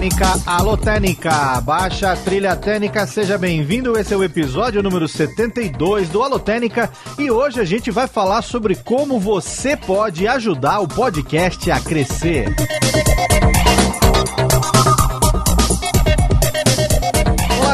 Técnica, alô Técnica, baixa a trilha técnica, seja bem-vindo. Esse é o episódio número 72 do Alô Técnica e hoje a gente vai falar sobre como você pode ajudar o podcast a crescer. Olá,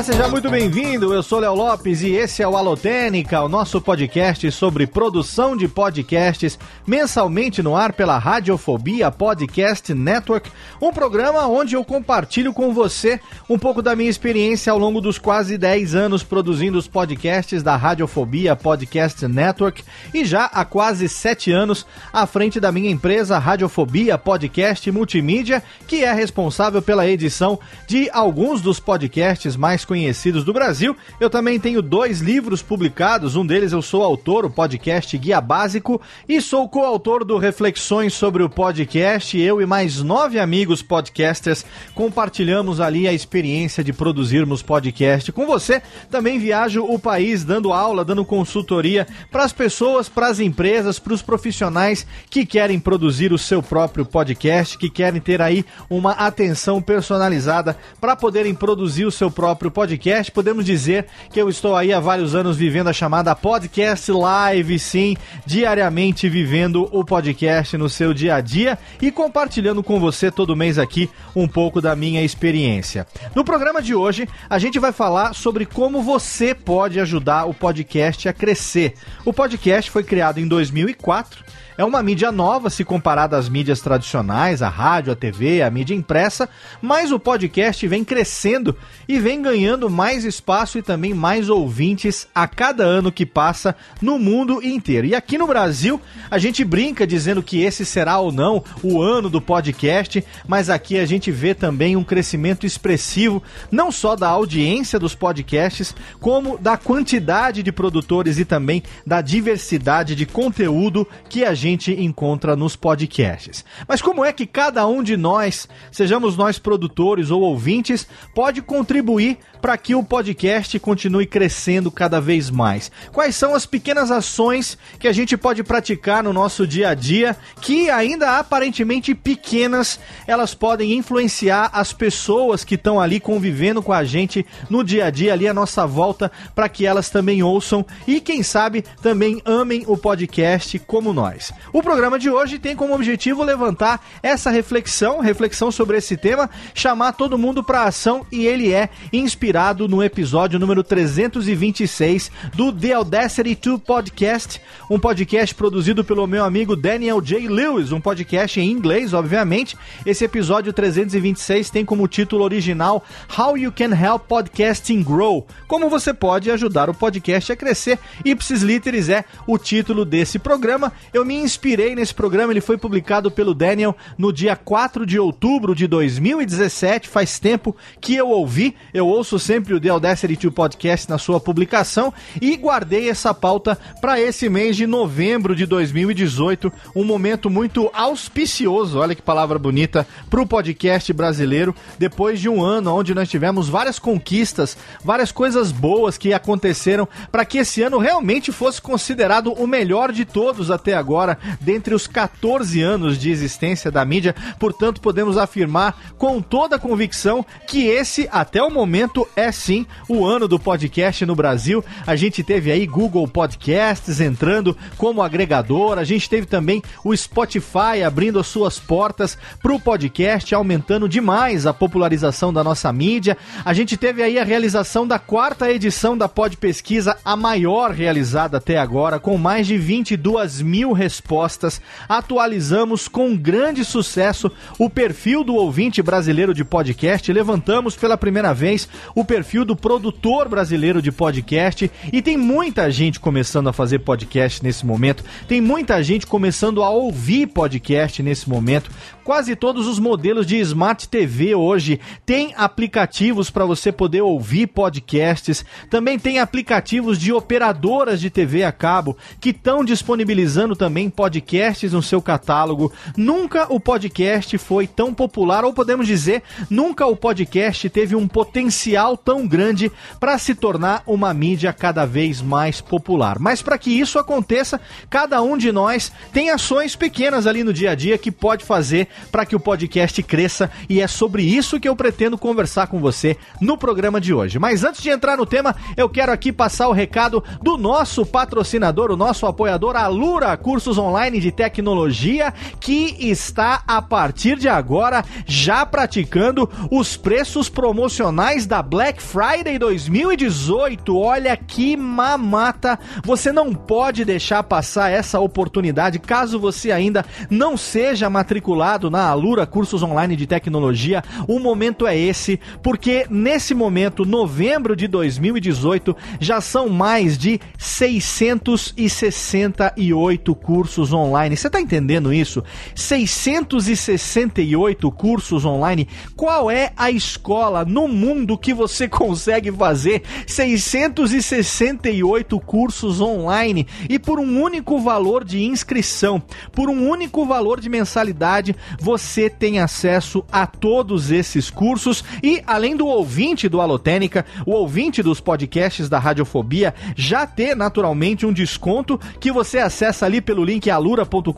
seja muito bem-vindo. Eu sou Léo Lopes e esse é o Alotênica, o nosso podcast sobre produção de podcasts, mensalmente no ar pela Radiofobia Podcast Network, um programa onde eu compartilho com você um pouco da minha experiência ao longo dos quase 10 anos produzindo os podcasts da Radiofobia Podcast Network e já há quase 7 anos à frente da minha empresa Radiofobia Podcast Multimídia, que é responsável pela edição de alguns dos podcasts mais conhecidos do Brasil. Eu também tenho dois livros publicados, um deles eu sou autor, o podcast Guia Básico, e sou coautor do Reflexões sobre o Podcast. Eu e mais nove amigos podcasters compartilhamos ali a experiência de produzirmos podcast com você. Também viajo o país dando aula, dando consultoria para as pessoas, para as empresas, para os profissionais que querem produzir o seu próprio podcast, que querem ter aí uma atenção personalizada para poderem produzir o seu próprio podcast, podemos dizer que eu estou aí há vários anos vivendo a chamada podcast live, sim, diariamente vivendo o podcast no seu dia a dia e compartilhando com você todo mês aqui um pouco da minha experiência. No programa de hoje, a gente vai falar sobre como você pode ajudar o podcast a crescer. O podcast foi criado em 2004 é uma mídia nova se comparada às mídias tradicionais, a rádio, a TV, a mídia impressa, mas o podcast vem crescendo e vem ganhando mais espaço e também mais ouvintes a cada ano que passa no mundo inteiro. E aqui no Brasil, a gente brinca dizendo que esse será ou não o ano do podcast, mas aqui a gente vê também um crescimento expressivo, não só da audiência dos podcasts, como da quantidade de produtores e também da diversidade de conteúdo que a gente gente encontra nos podcasts. Mas como é que cada um de nós, sejamos nós produtores ou ouvintes, pode contribuir para que o podcast continue crescendo cada vez mais? Quais são as pequenas ações que a gente pode praticar no nosso dia a dia que ainda aparentemente pequenas, elas podem influenciar as pessoas que estão ali convivendo com a gente no dia a dia ali à nossa volta para que elas também ouçam e quem sabe também amem o podcast como nós. O programa de hoje tem como objetivo levantar essa reflexão, reflexão sobre esse tema, chamar todo mundo para ação e ele é inspirado no episódio número 326 do The Audacity 2 Podcast, um podcast produzido pelo meu amigo Daniel J. Lewis, um podcast em inglês, obviamente. Esse episódio 326 tem como título original How You Can Help Podcasting Grow. Como você pode ajudar o podcast a crescer. Ipsis Literis é o título desse programa. Eu me inspirei nesse programa, ele foi publicado pelo Daniel no dia 4 de outubro de 2017, faz tempo que eu ouvi, eu ouço sempre o The Audacity 2 Podcast na sua publicação e guardei essa pauta para esse mês de novembro de 2018, um momento muito auspicioso, olha que palavra bonita, para o podcast brasileiro, depois de um ano onde nós tivemos várias conquistas, várias coisas boas que aconteceram para que esse ano realmente fosse considerado o melhor de todos até agora, dentre os 14 anos de existência da mídia. Portanto, podemos afirmar com toda a convicção que esse, até o momento, é sim o ano do podcast no Brasil. A gente teve aí Google Podcasts entrando como agregador, a gente teve também o Spotify abrindo as suas portas para o podcast, aumentando demais a popularização da nossa mídia. A gente teve aí a realização da quarta edição da Pod Pesquisa, a maior realizada até agora, com mais de 22 mil respostas. Atualizamos com grande sucesso o perfil do ouvinte brasileiro de podcast, levantamos pela primeira vez o perfil do produtor brasileiro de podcast e tem muita gente começando a fazer podcast nesse momento, tem muita gente começando a ouvir podcast nesse momento. Quase todos os modelos de Smart TV hoje têm aplicativos para você poder ouvir podcasts. Também tem aplicativos de operadoras de TV a cabo que estão disponibilizando também podcasts no seu catálogo. Nunca o podcast foi tão popular, ou podemos dizer, nunca o podcast teve um potencial tão grande para se tornar uma mídia cada vez mais popular. Mas para que isso aconteça, cada um de nós tem ações pequenas ali no dia a dia que pode fazer para que o podcast cresça e é sobre isso que eu pretendo conversar com você no programa de hoje. Mas antes de entrar no tema, eu quero aqui passar o recado do nosso patrocinador, o nosso apoiador, a Lura Cursos Online de Tecnologia, que está a partir de agora já praticando os preços promocionais da Black Friday 2018. Olha que mamata! Você não pode deixar passar essa oportunidade caso você ainda não seja matriculado na Alura Cursos Online de Tecnologia, o momento é esse, porque nesse momento, novembro de 2018, já são mais de 668 cursos online. Você está entendendo isso? 668 cursos online. Qual é a escola no mundo que você consegue fazer 668 cursos online e por um único valor de inscrição, por um único valor de mensalidade, você tem acesso a todos esses cursos e além do ouvinte do Alotênica, o ouvinte dos podcasts da Radiofobia já ter naturalmente um desconto que você acessa ali pelo link alura.com.br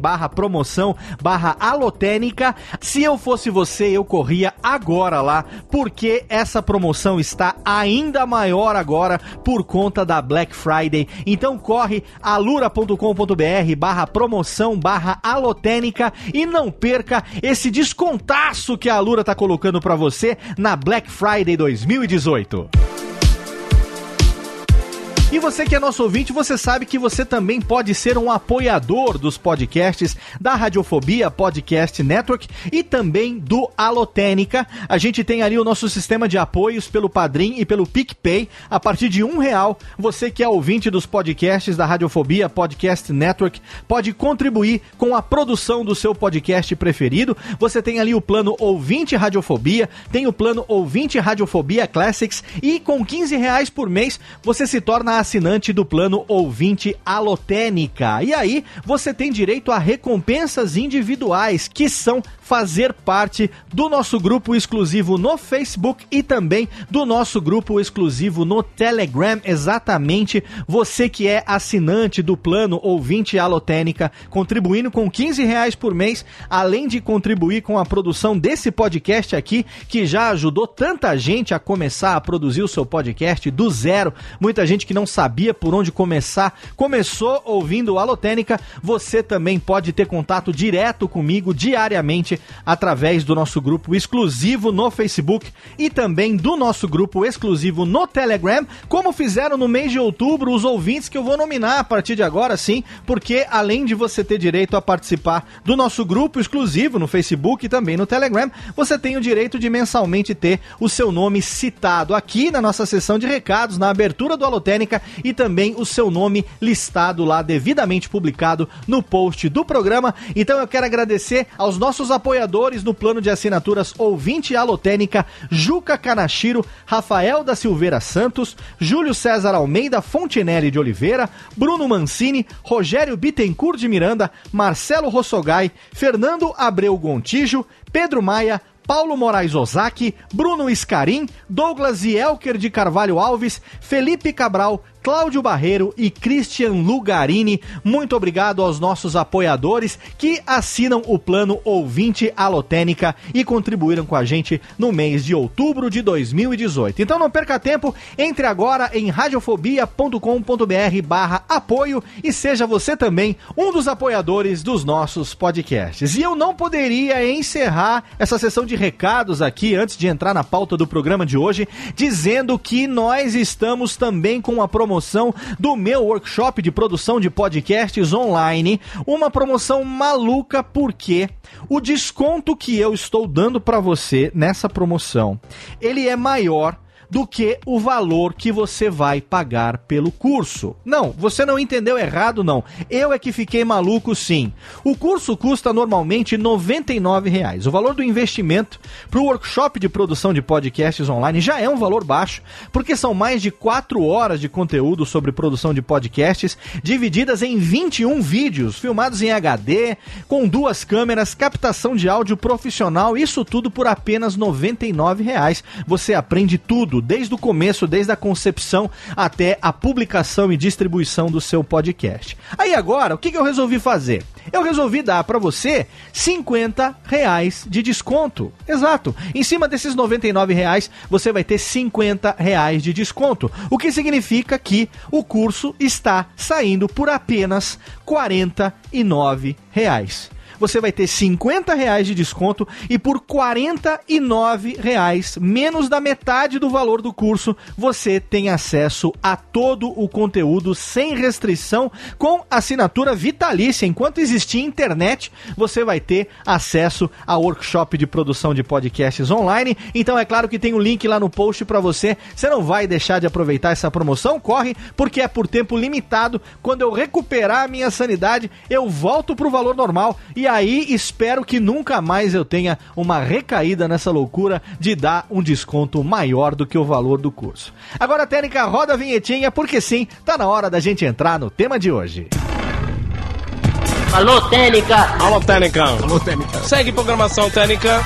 barra promoção barra alotênica. Se eu fosse você, eu corria agora lá, porque essa promoção está ainda maior agora por conta da Black Friday. Então corre alura.com.br barra promoção barra alotênica e não perca esse descontaço que a Alura está colocando para você na Black Friday 2018. E você que é nosso ouvinte, você sabe que você também pode ser um apoiador dos podcasts da Radiofobia Podcast Network e também do Alotênica. A gente tem ali o nosso sistema de apoios pelo Padrim e pelo PicPay. A partir de um real, você que é ouvinte dos podcasts da Radiofobia Podcast Network pode contribuir com a produção do seu podcast preferido. Você tem ali o plano Ouvinte Radiofobia, tem o plano Ouvinte Radiofobia Classics e com 15 reais por mês você se torna assinante do plano ouvinte Alotênica. E aí você tem direito a recompensas individuais, que são fazer parte do nosso grupo exclusivo no Facebook e também do nosso grupo exclusivo no Telegram. Exatamente você que é assinante do plano ouvinte Alotênica, contribuindo com 15 reais por mês, além de contribuir com a produção desse podcast aqui, que já ajudou tanta gente a começar a produzir o seu podcast do zero. Muita gente que não sabia por onde começar, começou ouvindo Alotênica, você também pode ter contato direto comigo diariamente através do nosso grupo exclusivo no Facebook e também do nosso grupo exclusivo no Telegram, como fizeram no mês de outubro os ouvintes que eu vou nominar a partir de agora, sim, porque além de você ter direito a participar do nosso grupo exclusivo no Facebook e também no Telegram, você tem o direito de mensalmente ter o seu nome citado aqui na nossa sessão de recados, na abertura do Alotênica e também o seu nome listado lá, devidamente publicado no post do programa. Então eu quero agradecer aos nossos apoiadores no plano de assinaturas Ouvinte Alotênica, Juca Kanashiro, Rafael da Silveira Santos, Júlio César Almeida Fontinelli de Oliveira, Bruno Mancini, Rogério Bittencourt de Miranda, Marcelo Rossogai, Fernando Abreu Gontijo, Pedro Maia, Paulo Moraes Ozaki, Bruno Scarim, Douglas e Elker de Carvalho Alves, Felipe Cabral, Cláudio Barreiro e Christian Lugarini. Muito obrigado aos nossos apoiadores que assinam o plano Ouvinte Alotênica e contribuíram com a gente no mês de outubro de 2018. Então não perca tempo, entre agora em radiofobia.com.br barra apoio e seja você também um dos apoiadores dos nossos podcasts. E eu não poderia encerrar essa sessão de recados aqui antes de entrar na pauta do programa de hoje, dizendo que nós estamos também com a promoção promoção do meu workshop de produção de podcasts online. Uma promoção maluca porque o desconto que eu estou dando para você nessa promoção, ele é maior do que o valor que você vai pagar pelo curso. Não, você não entendeu errado, não. Eu é que fiquei maluco, sim. O curso custa normalmente R$ 99,00. O valor do investimento para o workshop de produção de podcasts online já é um valor baixo, porque são mais de 4 horas de conteúdo sobre produção de podcasts, divididas em 21 vídeos, filmados em HD, com duas câmeras, captação de áudio profissional, isso tudo por apenas R$ 99,00. Você aprende tudo desde o começo, desde a concepção até a publicação e distribuição do seu podcast. Aí agora, o que, eu resolvi fazer? Eu resolvi dar para você 50 reais de desconto. Exato. Em cima desses 99 reais, você vai ter 50 reais de desconto. O que significa que o curso está saindo por apenas 49 reais você vai ter 50 reais de desconto e por 49 reais, menos da metade do valor do curso, você tem acesso a todo o conteúdo sem restrição com assinatura vitalícia. Enquanto existir internet, você vai ter acesso ao workshop de produção de podcasts online. Então é claro que tem o um link lá no post para você. Você não vai deixar de aproveitar essa promoção, corre, porque é por tempo limitado. Quando eu recuperar a minha sanidade, eu volto pro valor normal e e aí espero que nunca mais eu tenha uma recaída nessa loucura de dar um desconto maior do que o valor do curso. Agora, Técnica, roda a vinhetinha, porque sim, tá na hora da gente entrar no tema de hoje. Alô, Técnica! Alô, Técnica! Alô, Técnica! Segue programação, Técnica!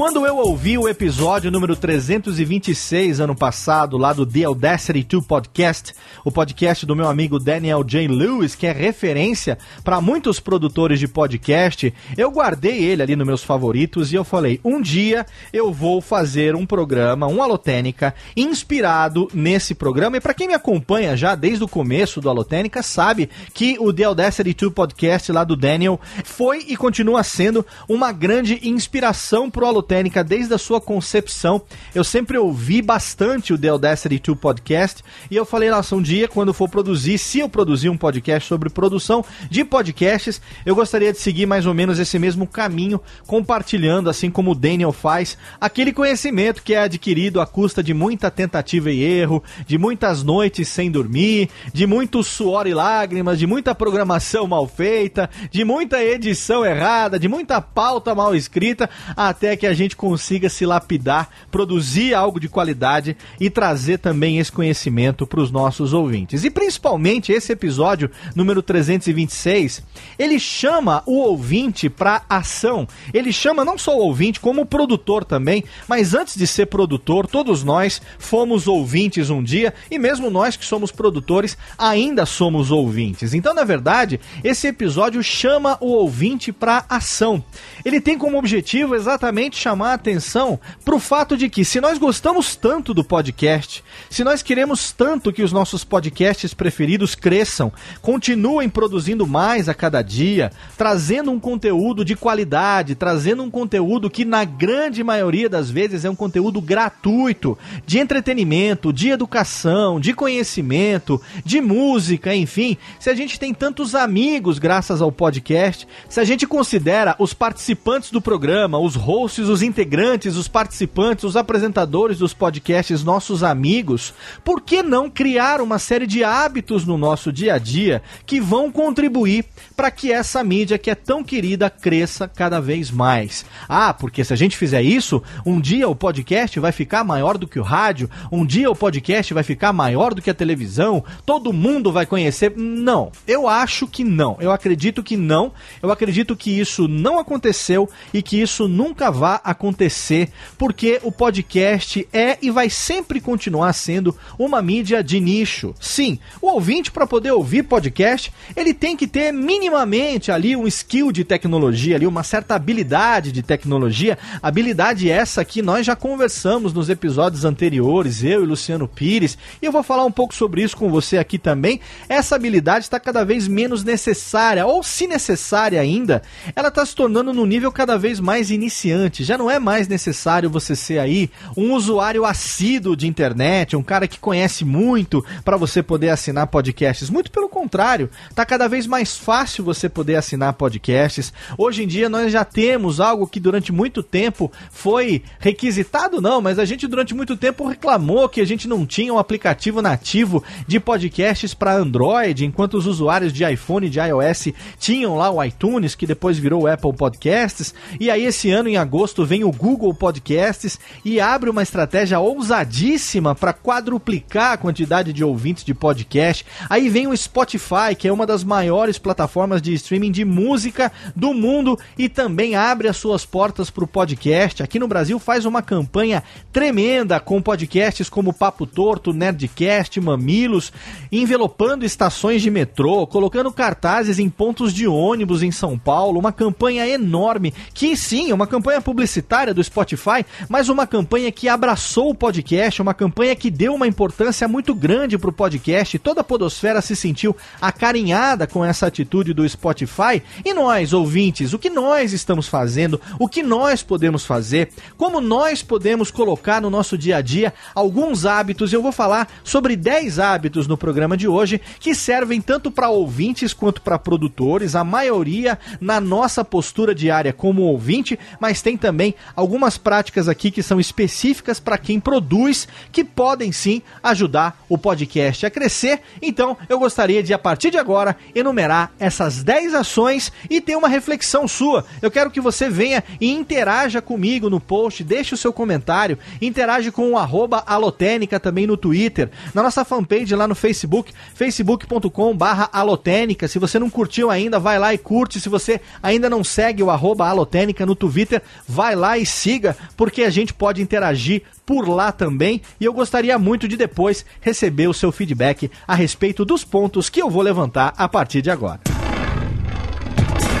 Quando eu ouvi o episódio número 326 ano passado, lá do The Audacity 2 Podcast, o podcast do meu amigo Daniel J. Lewis, que é referência para muitos produtores de podcast, eu guardei ele ali nos meus favoritos e eu falei: um dia eu vou fazer um programa, um Alotênica, inspirado nesse programa. E para quem me acompanha já desde o começo do Alotênica, sabe que o The Audacity 2 Podcast lá do Daniel foi e continua sendo uma grande inspiração pro Alotênica Técnica desde a sua concepção. Eu sempre ouvi bastante o The Audacity 2 Podcast e eu falei, nossa, um dia quando for produzir, se eu produzir um podcast sobre produção de podcasts, eu gostaria de seguir mais ou menos esse mesmo caminho, compartilhando, assim como o Daniel faz, aquele conhecimento que é adquirido à custa de muita tentativa e erro, de muitas noites sem dormir, de muito suor e lágrimas, de muita programação mal feita, de muita edição errada, de muita pauta mal escrita, até que a gente consiga se lapidar, produzir algo de qualidade e trazer também esse conhecimento para os nossos ouvintes. E principalmente esse episódio número 326, ele chama o ouvinte para ação. Ele chama não só o ouvinte, como o produtor também, mas antes de ser produtor, todos nós fomos ouvintes um dia e mesmo nós que somos produtores ainda somos ouvintes. Então, na verdade, esse episódio chama o ouvinte para ação. Ele tem como objetivo exatamente chamar a atenção para o fato de que, se nós gostamos tanto do podcast, se nós queremos tanto que os nossos podcasts preferidos cresçam, continuem produzindo mais a cada dia, trazendo um conteúdo de qualidade, trazendo um conteúdo que, na grande maioria das vezes, é um conteúdo gratuito, de entretenimento, de educação, de conhecimento, de música, enfim. Se a gente tem tantos amigos graças ao podcast, se a gente considera os participantes do programa, os hosts, os integrantes, os participantes, os apresentadores dos podcasts, nossos amigos, por que não criar uma série de hábitos no nosso dia a dia que vão contribuir para que essa mídia que é tão querida cresça cada vez mais? Ah, porque se a gente fizer isso, um dia o podcast vai ficar maior do que o rádio, um dia o podcast vai ficar maior do que a televisão, todo mundo vai conhecer. Não, eu acho que não. Eu acredito que não. Eu acredito que isso não aconteceu e que isso nunca vai acontecer, porque o podcast é e vai sempre continuar sendo uma mídia de nicho. Sim, o ouvinte para poder ouvir podcast, ele tem que ter minimamente ali um skill de tecnologia, ali uma certa habilidade de tecnologia, habilidade essa que nós já conversamos nos episódios anteriores, eu e Luciano Pires, e eu vou falar um pouco sobre isso com você aqui também. Essa habilidade está cada vez menos necessária, ou se necessária ainda, ela está se tornando no nível cada vez mais iniciante já não é mais necessário você ser aí um usuário assíduo de internet, um cara que conhece muito para você poder assinar podcasts. Muito pelo contrário, tá cada vez mais fácil você poder assinar podcasts. Hoje em dia nós já temos algo que durante muito tempo foi requisitado, não, mas a gente durante muito tempo reclamou que a gente não tinha um aplicativo nativo de podcasts para Android, enquanto os usuários de iPhone e de iOS tinham lá o iTunes, que depois virou o Apple Podcasts. E aí esse ano em agosto vem o Google Podcasts e abre uma estratégia ousadíssima para quadruplicar a quantidade de ouvintes de podcast. Aí vem o Spotify, que é uma das maiores plataformas de streaming de música do mundo e também abre as suas portas para o podcast. Aqui no Brasil faz uma campanha tremenda com podcasts como Papo Torto, Nerdcast, Mamilos, envelopando estações de metrô, colocando cartazes em pontos de ônibus em São Paulo, uma campanha enorme que sim, é uma campanha publicitária do Spotify, mas uma campanha que abraçou o podcast, uma campanha que deu uma importância muito grande para o podcast. Toda a podosfera se sentiu acarinhada com essa atitude do Spotify. E nós, ouvintes, o que nós estamos fazendo, o que nós podemos fazer, como nós podemos colocar no nosso dia a dia alguns hábitos. Eu vou falar sobre 10 hábitos no programa de hoje que servem tanto para ouvintes quanto para produtores, a maioria na nossa postura diária como ouvinte, mas tem também algumas práticas aqui que são específicas para quem produz, que podem sim ajudar o podcast a crescer. Então, eu gostaria de a partir de agora enumerar essas 10 ações e ter uma reflexão sua. Eu quero que você venha e interaja comigo no post, deixe o seu comentário, interage com o arroba alotênica também no Twitter, na nossa fanpage lá no Facebook, facebook.com barra alotênica. Se você não curtiu ainda, vai lá e curte. Se você ainda não segue o arroba alotênica no Twitter, vai lá e siga, porque a gente pode interagir por lá também e eu gostaria muito de depois receber o seu feedback a respeito dos pontos que eu vou levantar a partir de agora.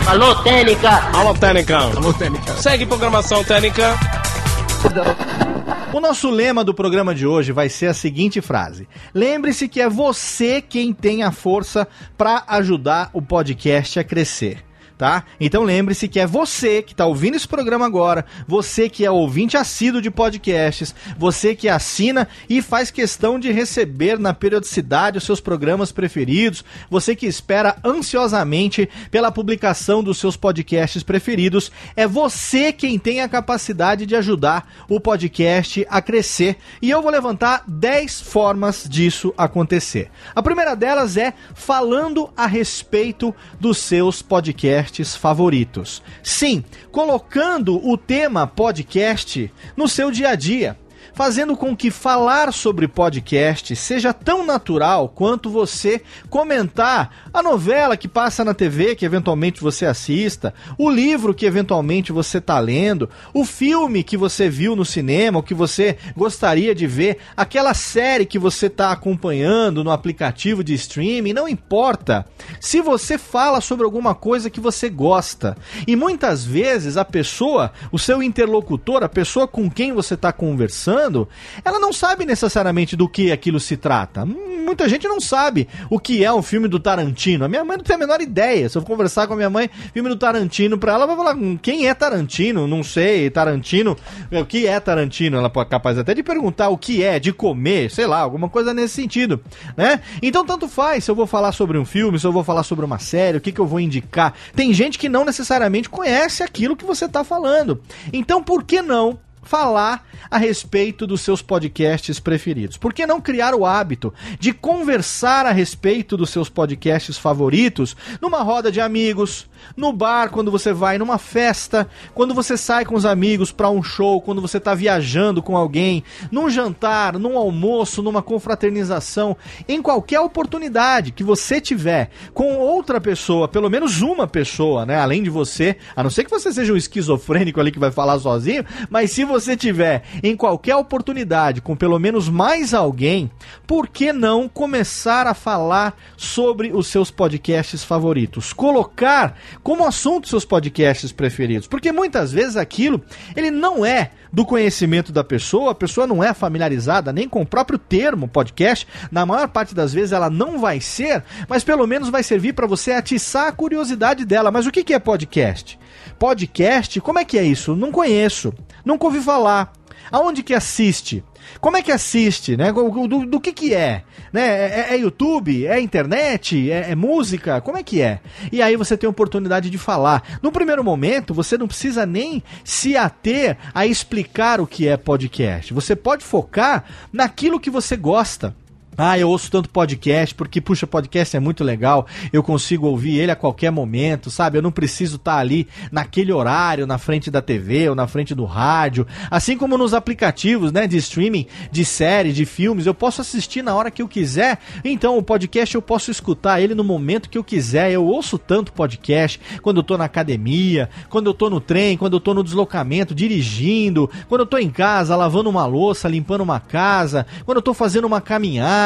Alô, Técnica! Alô, Técnica! Alô, Técnica! Segue programação Técnica! O nosso lema do programa de hoje vai ser a seguinte frase: Lembre-se que é você quem tem a força para ajudar o podcast a crescer tá? Então lembre-se que é você que está ouvindo esse programa agora, você que é ouvinte assíduo de podcasts, você que assina e faz questão de receber na periodicidade os seus programas preferidos, você que espera ansiosamente pela publicação dos seus podcasts preferidos, é você quem tem a capacidade de ajudar o podcast a crescer. E eu vou levantar 10 formas disso acontecer. A primeira delas é falando a respeito dos seus podcasts podcasts favoritos. Sim, colocando o tema podcast no seu dia a dia fazendo com que falar sobre podcast seja tão natural quanto você comentar a novela que passa na TV que eventualmente você assista, o livro que eventualmente você está lendo, o filme que você viu no cinema, ou que você gostaria de ver, aquela série que você está acompanhando no aplicativo de streaming, não importa. Se você fala sobre alguma coisa que você gosta, e muitas vezes a pessoa, o seu interlocutor, a pessoa com quem você está conversando, ela não sabe necessariamente do que aquilo se trata. Muita gente não sabe o que é um filme do Tarantino. A minha mãe não tem a menor ideia. Se eu conversar com a minha mãe, filme do Tarantino, pra ela, vai falar: hum, quem é Tarantino? Não sei. Tarantino, o que é Tarantino? Ela pode capaz até de perguntar o que é, de comer, sei lá, alguma coisa nesse sentido, né? Então, tanto faz se eu vou falar sobre um filme, se eu vou falar sobre uma série, o que, que eu vou indicar. Tem gente que não necessariamente conhece aquilo que você tá falando. Então, por que não falar a respeito dos seus podcasts preferidos? Por que não criar o hábito de conversar a respeito dos seus podcasts favoritos numa roda de amigos, no bar quando você vai numa festa, quando você sai com os amigos para um show, quando você está viajando com alguém, num jantar, num almoço, numa confraternização, em qualquer oportunidade que você tiver com outra pessoa, pelo menos uma pessoa, né, além de você, a não ser que você seja um esquizofrênico ali que vai falar sozinho, mas se você tiver em qualquer oportunidade com pelo menos mais alguém, por que não começar a falar sobre os seus podcasts favoritos? Colocar como assunto seus podcasts preferidos, porque muitas vezes aquilo ele não é do conhecimento da pessoa, a pessoa não é familiarizada nem com o próprio termo podcast, na maior parte das vezes ela não vai ser, mas pelo menos vai servir para você atiçar a curiosidade dela. Mas o que é podcast? Podcast, como é que é isso? Não conheço, nunca ouvi falar. Aonde que assiste? Como é que assiste, né? Do, do, que que é? Né? É, é, é YouTube? É internet? É, é, música? Como é que é? E aí você tem a oportunidade de falar. No primeiro momento, você não precisa nem se ater a explicar o que é podcast. Você pode focar naquilo que você gosta. Ah, eu ouço tanto podcast, porque, puxa, podcast é muito legal, eu consigo ouvir ele a qualquer momento, sabe? Eu não preciso estar tá ali naquele horário, na frente da TV ou na frente do rádio. Assim como nos aplicativos, né, de streaming, de série, de filmes, eu posso assistir na hora que eu quiser. Então, o podcast eu posso escutar ele no momento que eu quiser. Eu ouço tanto podcast quando eu tô na academia, quando eu tô no trem, quando eu tô no deslocamento, dirigindo, quando eu tô em casa, lavando uma louça, limpando uma casa, quando eu tô fazendo uma caminhada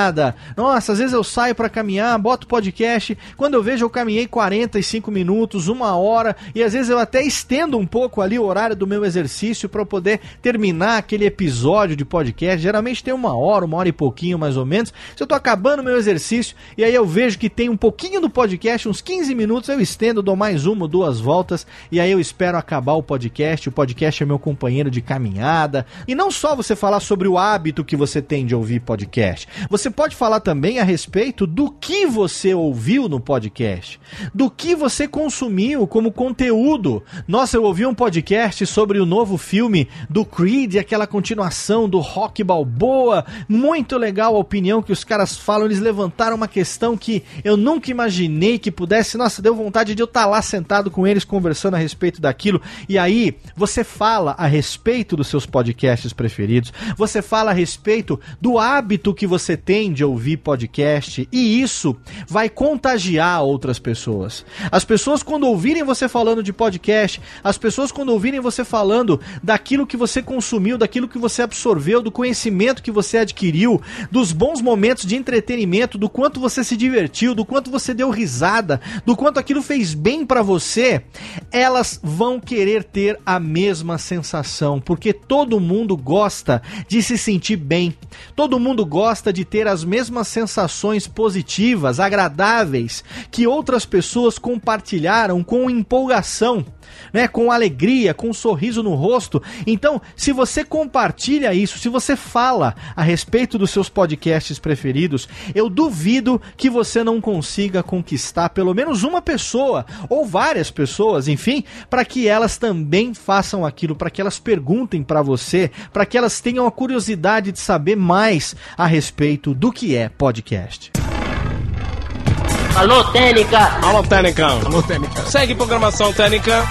Nossa, às vezes eu saio para caminhar, boto podcast. Quando eu vejo, eu caminhei 45 minutos, uma hora, e às vezes eu até estendo um pouco ali o horário do meu exercício para poder terminar aquele episódio de podcast. Geralmente tem uma hora, uma hora e pouquinho mais ou menos. Se eu tô acabando meu exercício e aí eu vejo que tem um pouquinho do podcast, uns 15 minutos, eu estendo, dou mais uma ou duas voltas e aí eu espero acabar o podcast. O podcast é meu companheiro de caminhada. E não só você falar sobre o hábito que você tem de ouvir podcast. Você pode falar também a respeito do que você ouviu no podcast, do que você consumiu como conteúdo. Nossa, eu ouvi um podcast sobre o novo filme do Creed, aquela continuação do Rock Balboa. Muito legal a opinião que os caras falam. Eles levantaram uma questão que eu nunca imaginei que pudesse. Nossa, deu vontade de eu estar tá lá sentado com eles conversando a respeito daquilo. E aí, você fala a respeito dos seus podcasts preferidos, você fala a respeito do hábito que você tem de ouvir podcast e isso vai contagiar outras pessoas. As pessoas, quando ouvirem você falando de podcast, as pessoas, quando ouvirem você falando daquilo que você consumiu, daquilo que você absorveu, do conhecimento que você adquiriu, dos bons momentos de entretenimento, do quanto você se divertiu, do quanto você deu risada, do quanto aquilo fez bem para você, elas vão querer ter a mesma sensação, porque todo mundo gosta de se sentir bem, todo mundo gosta de ter as mesmas sensações positivas, agradáveis que outras pessoas compartilharam com empolgação né, com alegria, com um sorriso no rosto. Então, se você compartilha isso, se você fala a respeito dos seus podcasts preferidos, eu duvido que você não consiga conquistar pelo menos uma pessoa ou várias pessoas, enfim, para que elas também façam aquilo, para que elas perguntem para você, para que elas tenham a curiosidade de saber mais a respeito do que é podcast. Alô, Técnica! Alô, Técnica! Alô, Técnica! Segue programação Técnica!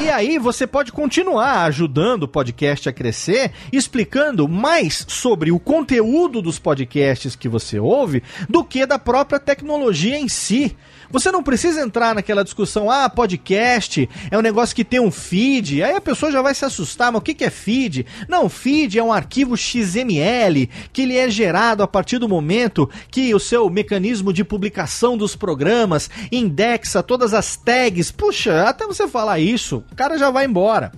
E aí você pode continuar ajudando o podcast a crescer, explicando mais sobre o conteúdo dos podcasts que você ouve do que da própria tecnologia em si. Você não precisa entrar naquela discussão, ah, podcast é um negócio que tem um feed. Aí a pessoa já vai se assustar, mas o que é feed? Não, feed é um arquivo XML que ele é gerado a partir do momento que o seu mecanismo de publicação dos programas indexa todas as tags. Puxa, até você falar isso, o cara já vai embora.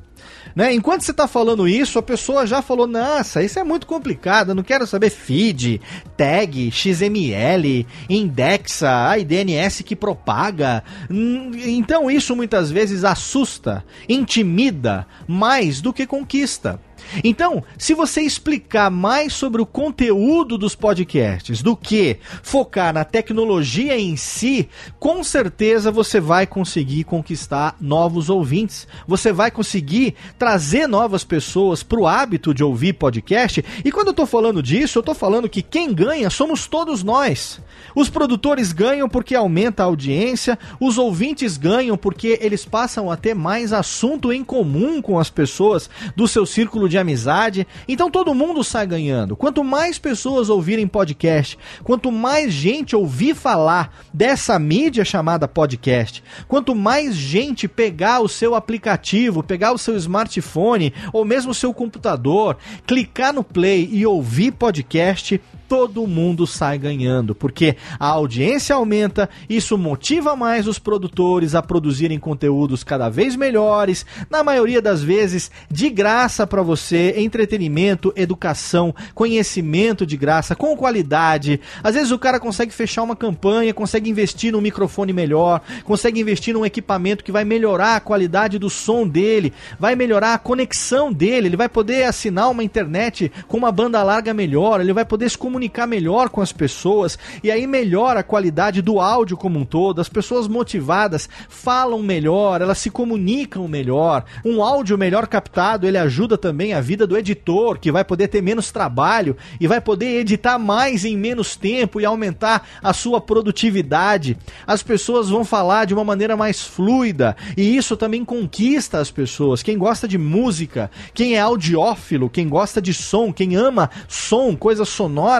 Né? Enquanto você está falando isso, a pessoa já falou: Nossa, isso é muito complicado, eu não quero saber feed, tag, XML, indexa, a DNS que propaga. Hum, então isso muitas vezes assusta, intimida mais do que conquista. Então, se você explicar mais sobre o conteúdo dos podcasts do que focar na tecnologia em si, com certeza você vai conseguir conquistar novos ouvintes. Você vai conseguir trazer novas pessoas para o hábito de ouvir podcast. E quando eu estou falando disso, eu estou falando que quem ganha somos todos nós. Os produtores ganham porque aumenta a audiência, os ouvintes ganham porque eles passam a ter mais assunto em comum com as pessoas do seu círculo de amizade. Então todo mundo sai ganhando. Quanto mais pessoas ouvirem podcast, quanto mais gente ouvir falar dessa mídia chamada podcast, quanto mais gente pegar o seu aplicativo, pegar o seu smartphone ou mesmo o seu computador, clicar no play e ouvir podcast, todo mundo sai ganhando, porque a audiência aumenta, isso motiva mais os produtores a produzirem conteúdos cada vez melhores, na maioria das vezes de graça para você, entretenimento, educação, conhecimento de graça, com qualidade. Às vezes o cara consegue fechar uma campanha, consegue investir num microfone melhor, consegue investir num equipamento que vai melhorar a qualidade do som dele, vai melhorar a conexão dele, ele vai poder assinar uma internet com uma banda larga melhor, ele vai poder se comunicar melhor com as pessoas e aí melhora a qualidade do áudio como um todo. As pessoas motivadas falam melhor, elas se comunicam melhor. Um áudio melhor captado, ele ajuda também a vida do editor, que vai poder ter menos trabalho e vai poder editar mais em menos tempo e aumentar a sua produtividade. As pessoas vão falar de uma maneira mais fluida e isso também conquista as pessoas. Quem gosta de música, quem é audiófilo, quem gosta de som, quem ama som, coisas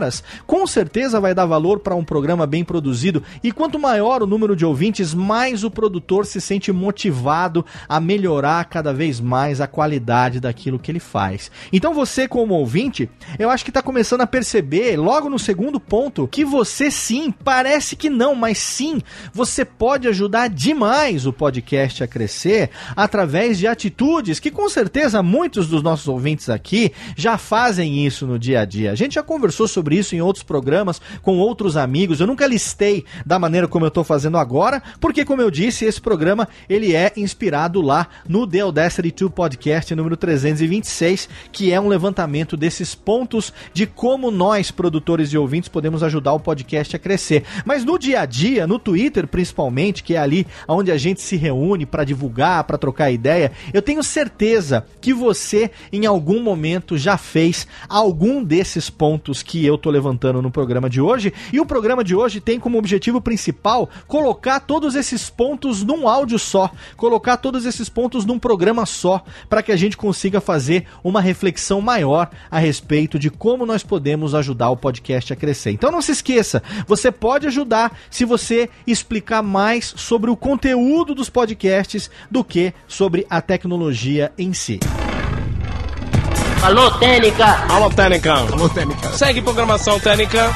sonoras, com certeza vai dar valor para um programa bem produzido. E quanto maior o número de ouvintes, mais o produtor se sente motivado a melhorar cada vez mais a qualidade daquilo que ele faz. Então você, como ouvinte, eu acho que está começando a perceber, logo no segundo ponto, que você sim, parece que não, mas sim, você pode ajudar demais o podcast a crescer através de atitudes que com certeza muitos dos nossos ouvintes aqui já fazem isso no dia a dia. A gente já conversou sobre isso em outros programas com outros amigos. Eu nunca listei da maneira como eu estou fazendo agora, porque como eu disse, esse programa ele é inspirado lá no The Audacity 2 Podcast número 326, que é um levantamento desses pontos de como nós, produtores e ouvintes, podemos ajudar o podcast a crescer. Mas no dia a dia, no Twitter principalmente, que é ali onde a gente se reúne para divulgar, para trocar ideia, eu tenho certeza que você em algum momento já fez algum desses pontos que eu tô levantando no programa de hoje. E o programa de hoje tem como objetivo principal colocar todos esses pontos num áudio só, colocar todos esses pontos num programa só, para que a gente consiga fazer uma reflexão maior a respeito de como nós podemos ajudar o podcast a crescer. Então não se esqueça, você pode ajudar se você explicar mais sobre o conteúdo dos podcasts do que sobre a tecnologia em si. Alô, Técnica! Alô, Técnica! Alô, Técnica! Segue programação Técnica!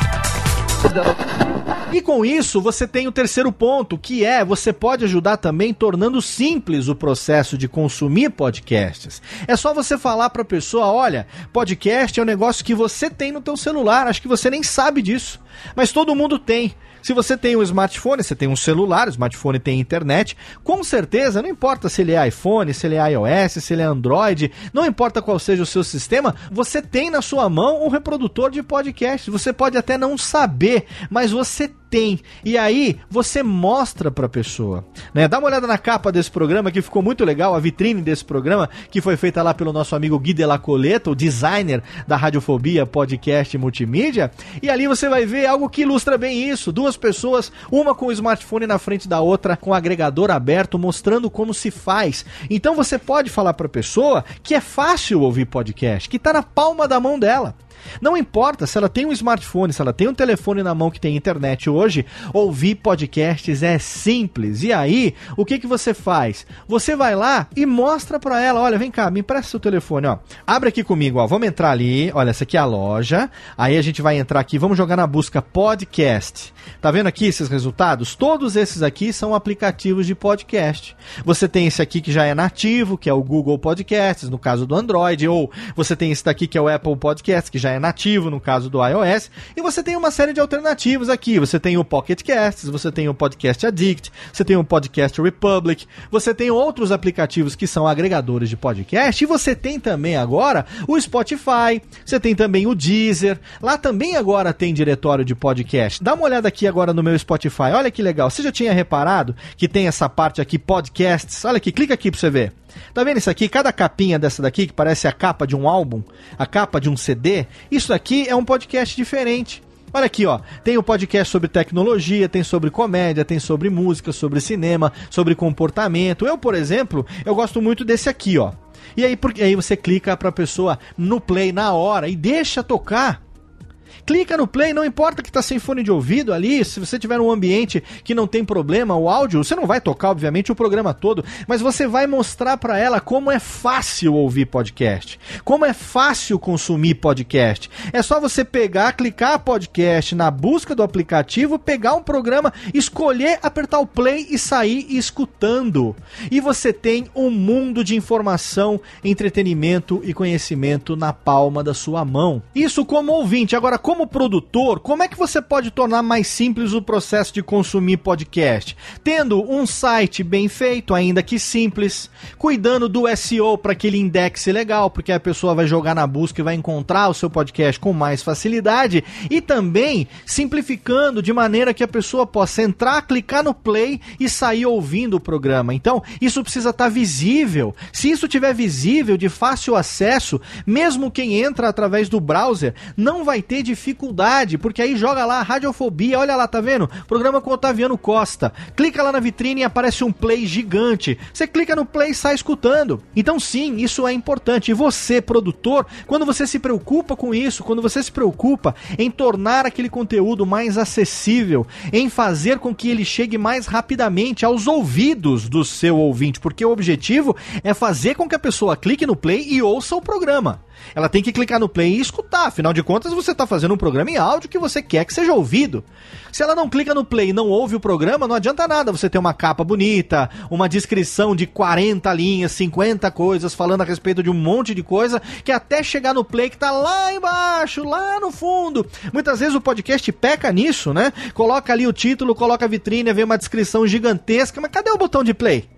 E com isso, você tem o terceiro ponto, que é você pode ajudar também tornando simples o processo de consumir podcasts. É só você falar para a pessoa, olha, podcast é um negócio que você tem no teu celular, acho que você nem sabe disso, mas todo mundo tem. Se você tem um smartphone, você tem um celular, o smartphone tem internet, com certeza, não importa se ele é iPhone, se ele é iOS, se ele é Android, não importa qual seja o seu sistema, você tem na sua mão um reprodutor de podcast. Você pode até não saber, mas você tem. E aí você mostra para a pessoa, né? Dá uma olhada na capa desse programa que ficou muito legal, a vitrine desse programa que foi feita lá pelo nosso amigo Gui Delacoleta, o designer da Radiofobia Podcast Multimídia, e ali você vai ver algo que ilustra bem isso, duas pessoas, uma com o smartphone na frente da outra, com o agregador aberto, mostrando como se faz. Então você pode falar para a pessoa que é fácil ouvir podcast, que está na palma da mão dela. Não importa se ela tem um smartphone, se ela tem um telefone na mão que tem internet hoje, ouvir podcasts é simples. E aí, o que que você faz? Você vai lá e mostra para ela, olha, vem cá, me empresta seu telefone, ó. Abre aqui comigo, ó. Vamos entrar ali. Olha, essa aqui é a loja. Aí a gente vai entrar aqui, vamos jogar na busca podcast. Tá vendo aqui esses resultados? Todos esses aqui são aplicativos de podcast. Você tem esse aqui que já é nativo, que é o Google Podcasts, no caso do Android, ou você tem esse daqui que é o Apple Podcasts, que já é nativo no caso do iOS, e você tem uma série de alternativas aqui. Você tem o Pocket Casts, você tem o Podcast Addict, você tem o Podcast Republic, você tem outros aplicativos que são agregadores de podcast, e você tem também agora o Spotify, você tem também o Deezer. Lá também agora tem diretório de podcast. Dá uma olhada aqui agora no meu Spotify. Olha que legal. Você já tinha reparado que tem essa parte aqui podcasts? Olha aqui, clica aqui para você ver. Tá vendo isso aqui? Cada capinha dessa daqui, que parece a capa de um álbum, a capa de um CD, isso aqui é um podcast diferente. Olha aqui, ó. Tem o um podcast sobre tecnologia, tem sobre comédia, tem sobre música, sobre cinema, sobre comportamento. Eu, por exemplo, eu gosto muito desse aqui, ó. E aí, porque aí você clica pra pessoa no play na hora e deixa tocar. Clica no play, não importa que tá sem fone de ouvido ali, se você tiver um ambiente que não tem problema, o áudio, você não vai tocar, obviamente, o programa todo, mas você vai mostrar para ela como é fácil ouvir podcast, como é fácil consumir podcast. É só você pegar, clicar podcast na busca do aplicativo, pegar um programa, escolher, apertar o play e sair escutando. E você tem um mundo de informação, entretenimento e conhecimento na palma da sua mão. Isso como ouvinte. Agora, como produtor, como é que você pode tornar mais simples o processo de consumir podcast? Tendo um site bem feito, ainda que simples, cuidando do SEO para que ele indexe legal, porque a pessoa vai jogar na busca e vai encontrar o seu podcast com mais facilidade, e também simplificando de maneira que a pessoa possa entrar, clicar no play e sair ouvindo o programa. Então, isso precisa estar tá visível. Se isso tiver visível, de fácil acesso, mesmo quem entra através do browser não vai ter dificuldade, porque aí joga lá Radiofobia, olha lá, tá vendo? Programa com Otaviano Costa. Clica lá na vitrine e aparece um play gigante. Você clica no play e sai escutando. Então, sim, isso é importante. E você, produtor, quando você se preocupa com isso, quando você se preocupa em tornar aquele conteúdo mais acessível, em fazer com que ele chegue mais rapidamente aos ouvidos do seu ouvinte, porque o objetivo é fazer com que a pessoa clique no play e ouça o programa. Ela tem que clicar no play e escutar. Afinal de contas, você está fazendo um programa em áudio que você quer que seja ouvido. Se ela não clica no play e não ouve o programa, não adianta nada você ter uma capa bonita, uma descrição de 40 linhas, 50 coisas, falando a respeito de um monte de coisa, que até chegar no play que está lá embaixo, lá no fundo. Muitas vezes o podcast peca nisso, né? Coloca ali o título, coloca a vitrine, vê uma descrição gigantesca, mas cadê o botão de play?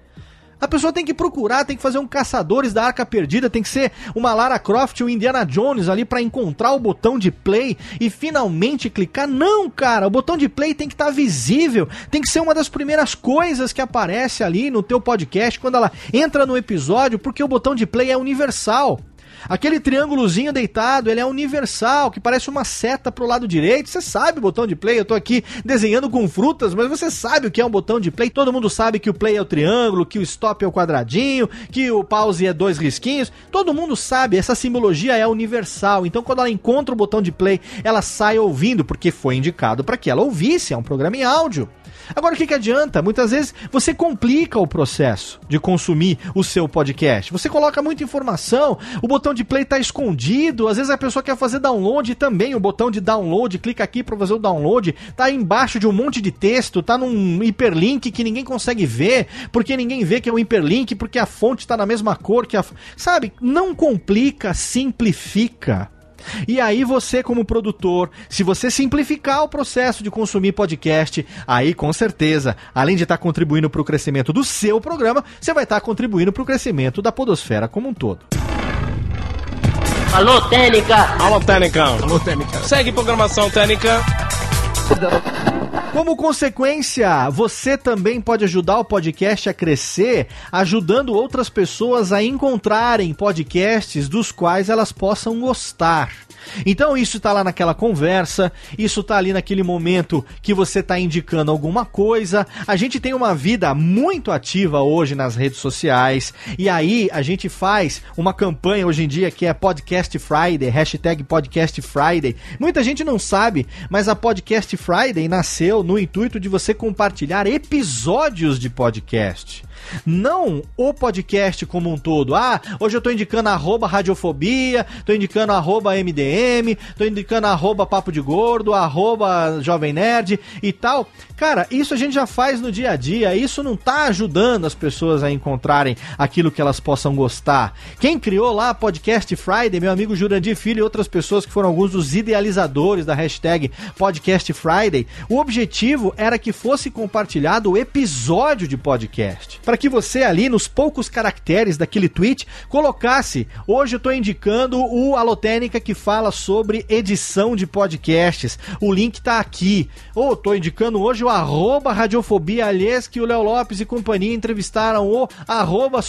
A pessoa tem que procurar, tem que fazer um Caçadores da Arca Perdida, tem que ser uma Lara Croft ou Indiana Jones ali para encontrar o botão de play e finalmente clicar. Não, cara, o botão de play tem que estar tá visível, tem que ser uma das primeiras coisas que aparece ali no teu podcast quando ela entra no episódio, porque o botão de play é universal. Aquele triângulozinho deitado, ele é universal, que parece uma seta pro lado direito. Você sabe o botão de play, eu tô aqui desenhando com frutas, mas você sabe o que é um botão de play. Todo mundo sabe que o play é o triângulo, que o stop é o quadradinho, que o pause é dois risquinhos. Todo mundo sabe, essa simbologia é universal. Então quando ela encontra o botão de play, ela sai ouvindo, porque foi indicado para que ela ouvisse, é um programa em áudio. Agora, o que, que adianta? Muitas vezes você complica o processo de consumir o seu podcast. Você coloca muita informação, o botão de play está escondido, às vezes a pessoa quer fazer download também, o botão de download, clica aqui para fazer o download, tá embaixo de um monte de texto, tá num hiperlink que ninguém consegue ver, porque ninguém vê que é um hiperlink, porque a fonte está na mesma cor que a. Sabe? Não complica, simplifica. E aí você como produtor, se você simplificar o processo de consumir podcast, aí com certeza, além de estar tá contribuindo para o crescimento do seu programa, você vai estar tá contribuindo para o crescimento da podosfera como um todo. Alô, Técnica! Alô, Técnica! Alô, Técnica! Segue programação Técnica! Como consequência, você também pode ajudar o podcast a crescer, ajudando outras pessoas a encontrarem podcasts dos quais elas possam gostar. Então isso está lá naquela conversa, isso está ali naquele momento que você está indicando alguma coisa. A gente tem uma vida muito ativa hoje nas redes sociais e aí a gente faz uma campanha hoje em dia que é Podcast Friday, hashtag Podcast Friday. Muita gente não sabe, mas a Podcast Friday nasceu no intuito de você compartilhar episódios de podcast. Não o podcast como um todo. Ah, hoje eu tô indicando arroba radiofobia, tô indicando arroba MDM, tô indicando arroba papo de gordo, arroba jovem nerd e tal. Cara, isso a gente já faz no dia a dia, isso não tá ajudando as pessoas a encontrarem aquilo que elas possam gostar. Quem criou lá Podcast Friday, meu amigo Jurandir Filho e outras pessoas que foram alguns dos idealizadores da hashtag Podcast Friday, o objetivo era que fosse compartilhado o episódio de podcast para que você ali, nos poucos caracteres daquele tweet, colocasse. Hoje eu estou indicando o Alotênica que fala sobre edição de podcasts. O link está aqui. Ou estou indicando hoje o arroba Radiofobia Aliás, que o Léo Lopes e companhia entrevistaram o arroba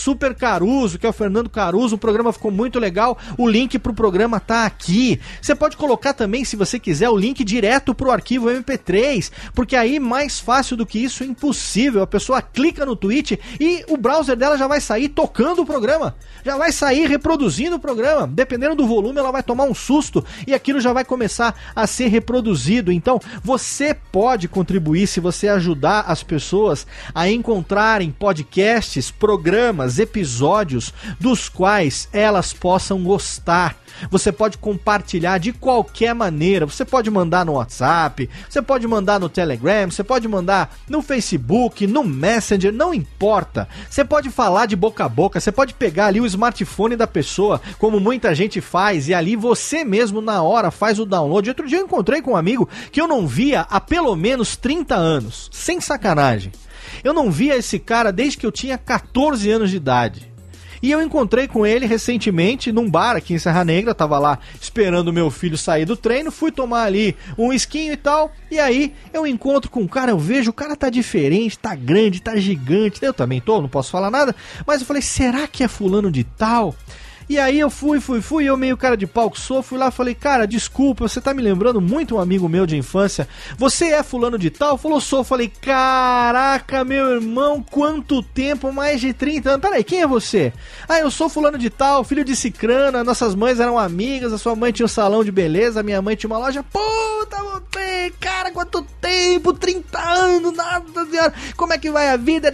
que é o Fernando Caruso. O programa ficou muito legal. O link para o programa tá aqui. Você pode colocar também, se você quiser, o link direto para o arquivo MP3. porque aí mais fácil do que isso é impossível. A pessoa clica no tweet e o browser dela já vai sair tocando o programa, já vai sair reproduzindo o programa. Dependendo do volume, ela vai tomar um susto e aquilo já vai começar a ser reproduzido. Então, você pode contribuir se você ajudar as pessoas a encontrarem podcasts, programas, episódios dos quais elas possam gostar. Você pode compartilhar de qualquer maneira. Você pode mandar no WhatsApp, você pode mandar no Telegram, você pode mandar no Facebook, no Messenger, não importa. Você pode falar de boca a boca, você pode pegar ali o smartphone da pessoa, como muita gente faz, e ali você mesmo na hora faz o download. Outro dia eu encontrei com um amigo que eu não via há pelo menos 30 anos, sem sacanagem. Eu não via esse cara desde que eu tinha 14 anos de idade. E eu encontrei com ele recentemente num bar aqui em Serra Negra, tava lá esperando meu filho sair do treino, fui tomar ali um esquinho e tal, e aí eu encontro com o cara, eu vejo, o cara tá diferente, tá grande, tá gigante, eu também tô, não posso falar nada, mas eu falei, será que é fulano de tal? E aí eu fui, fui, fui, eu meio cara de pau que sou, fui lá falei, cara, desculpa, você tá me lembrando muito um amigo meu de infância. Você é fulano de tal? Falou, sou. Falei, caraca, meu irmão, quanto tempo, mais de 30 anos. Peraí, quem é você? Ah, eu sou fulano de tal, filho de Cicrana, nossas mães eram amigas, a sua mãe tinha um salão de beleza, a minha mãe tinha uma loja. Puta, voltei, cara, quanto tempo, 30 anos, nada senhora. Como é que vai a vida?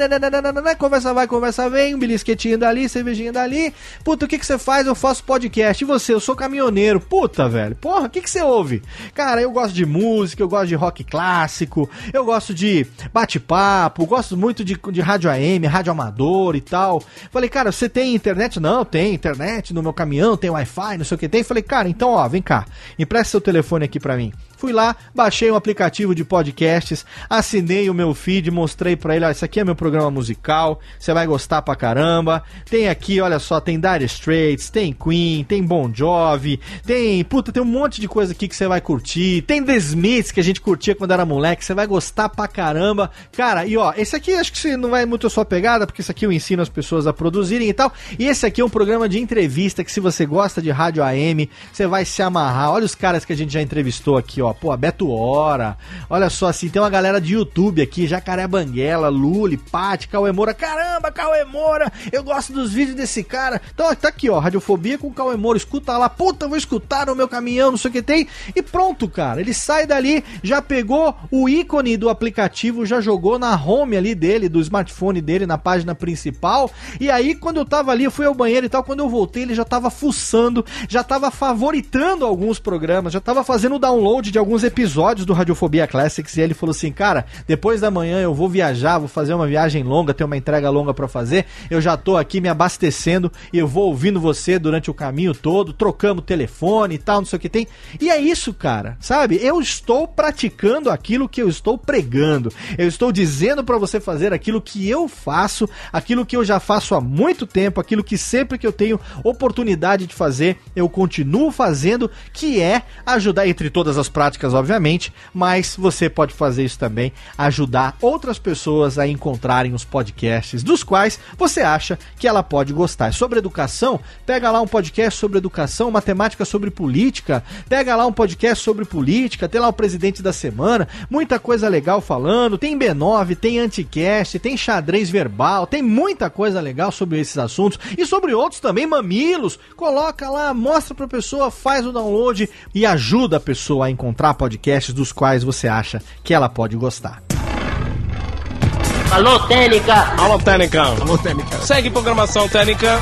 Conversa vai, conversa vem, um belisquetinho dali, cervejinha dali. Puta, o que que você faz? Eu faço podcast. E você? Eu sou caminhoneiro. Puta, velho. Porra, o que, que você ouve? Cara, eu gosto de música, eu gosto de rock clássico, eu gosto de bate-papo, gosto muito de, de rádio AM, rádio amador e tal. Falei, cara, você tem internet? Não, tem internet no meu caminhão, tem Wi-Fi, não sei o que tem. Falei, cara, então, ó, vem cá, empresta seu telefone aqui pra mim. Fui lá, baixei um aplicativo de podcasts, assinei o meu feed, mostrei para ele, ó, esse aqui é meu programa musical, você vai gostar pra caramba. Tem aqui, olha só, tem Dire Straits, tem Queen, tem Bon Jovi, tem, puta, tem um monte de coisa aqui que você vai curtir. Tem The Smiths que a gente curtia quando era moleque, você vai gostar pra caramba. Cara, e ó, esse aqui acho que você não vai muito a sua pegada, porque esse aqui eu ensino as pessoas a produzirem e tal. E esse aqui é um programa de entrevista que se você gosta de rádio AM, você vai se amarrar. Olha os caras que a gente já entrevistou aqui, ó ó, pô, Beto Hora. Olha só, assim, tem uma galera de YouTube aqui, Jacaré Banguela, Luli, Pati, Cauê Moura. Caramba, Cauê Moura, eu gosto dos vídeos desse cara. Então, tá aqui, ó, Radiofobia com Cauê Moura. Escuta lá, puta, vou escutar no meu caminhão, não sei o que tem. E pronto, cara. Ele sai dali, já pegou o ícone do aplicativo, já jogou na home ali dele, do smartphone dele, na página principal. E aí, quando eu tava ali, eu fui ao banheiro e tal, quando eu voltei, ele já tava fuçando, já tava favoritando alguns programas, já tava fazendo o download de de alguns episódios do Radiofobia Classics e ele falou assim: Cara, depois da manhã eu vou viajar, vou fazer uma viagem longa, ter uma entrega longa para fazer. Eu já tô aqui me abastecendo e eu vou ouvindo você durante o caminho todo, trocamos telefone e tal, não sei o que tem. E é isso, cara, sabe? Eu estou praticando aquilo que eu estou pregando. Eu estou dizendo para você fazer aquilo que eu faço, aquilo que eu já faço há muito tempo, aquilo que sempre que eu tenho oportunidade de fazer, eu continuo fazendo, que é ajudar entre todas as práticas práticas, obviamente, mas você pode fazer isso também, ajudar outras pessoas a encontrarem os podcasts dos quais você acha que ela pode gostar. Sobre educação, pega lá um podcast sobre educação, matemática sobre política, pega lá um podcast sobre política, tem lá o presidente da semana, muita coisa legal falando, tem B9, tem anticast, tem xadrez verbal, tem muita coisa legal sobre esses assuntos e sobre outros também, mamilos. Coloca lá, mostra pra pessoa, faz o download e ajuda a pessoa a encontrar encontrar podcasts dos quais você acha que ela pode gostar. Alô, Técnica! Alô, Técnica! Alô, Técnica! Segue programação Técnica!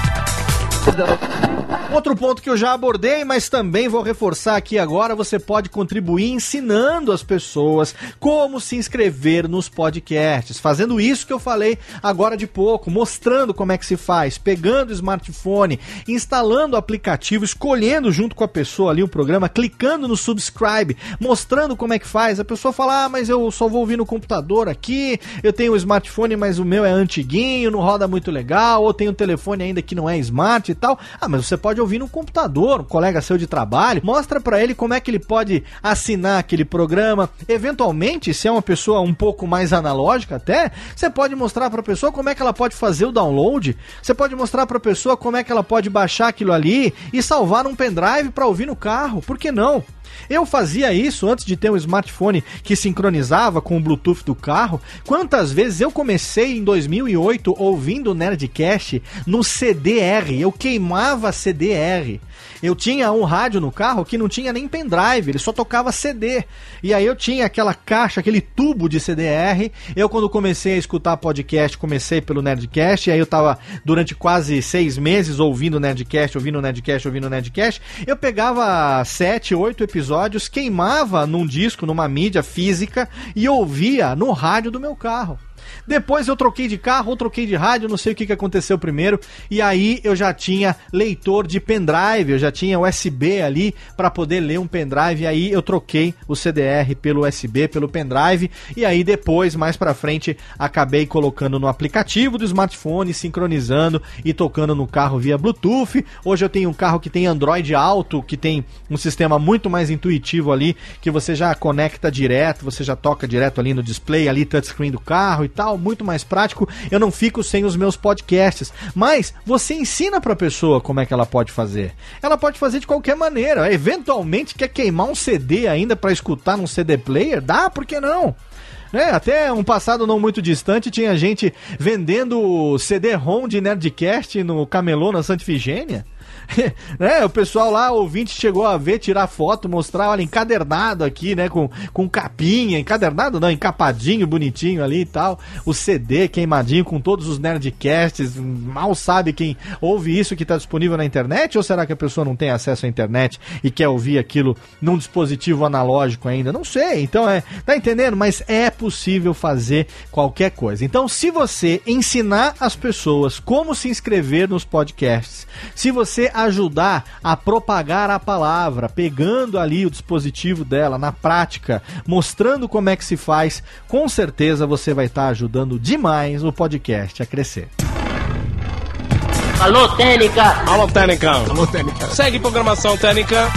Outro ponto que eu já abordei, mas também vou reforçar aqui agora, você pode contribuir ensinando as pessoas como se inscrever nos podcasts, fazendo isso que eu falei agora de pouco, mostrando como é que se faz, pegando o smartphone, instalando o aplicativo, escolhendo junto com a pessoa ali o programa, clicando no subscribe, mostrando como é que faz. A pessoa fala: "Ah, mas eu só vou ouvir no computador aqui, eu tenho o smartphone, mas o meu é antiguinho, não roda muito legal, ou tenho um telefone ainda que não é smart e tal". Ah, mas você pode ouvir no computador, um colega seu de trabalho, mostra para ele como é que ele pode assinar aquele programa. Eventualmente, se é uma pessoa um pouco mais analógica até, você pode mostrar para a pessoa como é que ela pode fazer o download. Você pode mostrar para a pessoa como é que ela pode baixar aquilo ali e salvar num pendrive para ouvir no carro. Por que não? Eu fazia isso antes de ter um smartphone que sincronizava com o Bluetooth do carro. Quantas vezes eu comecei em 2008 ouvindo o Nerdcast no CDR? Eu queimava CDR. Eu tinha um rádio no carro que não tinha nem pendrive, ele só tocava CD. E aí eu tinha aquela caixa, aquele tubo de CDR. Eu, quando comecei a escutar podcast, comecei pelo Nerdcast. E aí eu tava durante quase seis meses ouvindo Nerdcast, ouvindo Nerdcast, ouvindo Nerdcast. Eu pegava sete, oito episódios, queimava num disco, numa mídia física e ouvia no rádio do meu carro. Depois eu troquei de carro, ou troquei de rádio, não sei o que, que aconteceu primeiro. E aí eu já tinha leitor de pendrive, eu já tinha USB ali para poder ler um pendrive. E aí eu troquei o CDR pelo USB, pelo pendrive. E aí depois, mais para frente, acabei colocando no aplicativo do smartphone, sincronizando e tocando no carro via Bluetooth. Hoje eu tenho um carro que tem Android Auto, que tem um sistema muito mais intuitivo ali, que você já conecta direto, você já toca direto ali no display, ali touchscreen do carro e tal, muito mais prático. Eu não fico sem os meus podcasts. Mas você ensina para a pessoa como é que ela pode fazer. Ela pode fazer de qualquer maneira. Eventualmente quer queimar um CD ainda para escutar num CD player? Dá, por que não? É, até um passado não muito distante tinha gente vendendo CD-ROM de Nerdcast no Camelô na Santa Ifigênia. Né? O pessoal lá, ouvinte, chegou a ver, tirar foto, mostrar, olha, encadernado aqui, né? Com, com capinha, encadernado não, encapadinho, bonitinho ali e tal. O CD queimadinho com todos os Nerdcasts. Mal sabe quem ouve isso que está disponível na internet? Ou será que a pessoa não tem acesso à internet e quer ouvir aquilo num dispositivo analógico ainda? Não sei. Então é, tá entendendo? Mas é possível fazer qualquer coisa. Então, se você ensinar as pessoas como se inscrever nos podcasts, se você ajudar a propagar a palavra, pegando ali o dispositivo dela na prática, mostrando como é que se faz, com certeza você vai estar tá ajudando demais o podcast a crescer. Alô, Técnica! Alô, Técnica! Alô, Técnica! Segue programação Técnica!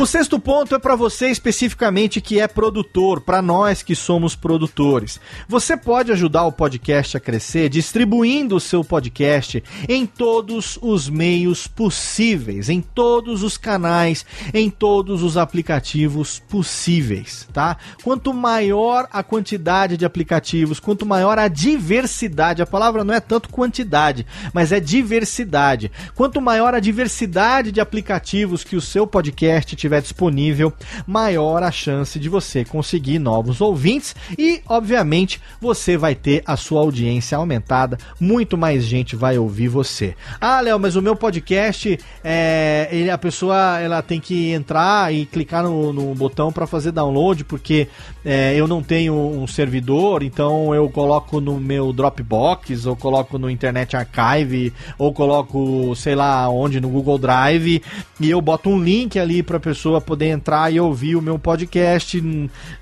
O sexto ponto é para você especificamente que é produtor, para nós que somos produtores. Você pode ajudar o podcast a crescer distribuindo o seu podcast em todos os meios possíveis, em todos os canais, em todos os aplicativos possíveis, tá? Quanto maior a quantidade de aplicativos, quanto maior a diversidade, a palavra não é tanto quantidade, mas é diversidade. Quanto maior a diversidade de aplicativos que o seu podcast tiver estiver disponível, maior a chance de você conseguir novos ouvintes e, obviamente, você vai ter a sua audiência aumentada, muito mais gente vai ouvir você. Ah, Léo, mas o meu podcast, é, ele, a pessoa ela tem que entrar e clicar no, no botão para fazer download, porque é, eu não tenho um servidor, então eu coloco no meu Dropbox, ou coloco no Internet Archive, ou coloco, sei lá, onde, no Google Drive, e eu boto um link ali para pessoa pessoa poder entrar e ouvir o meu podcast.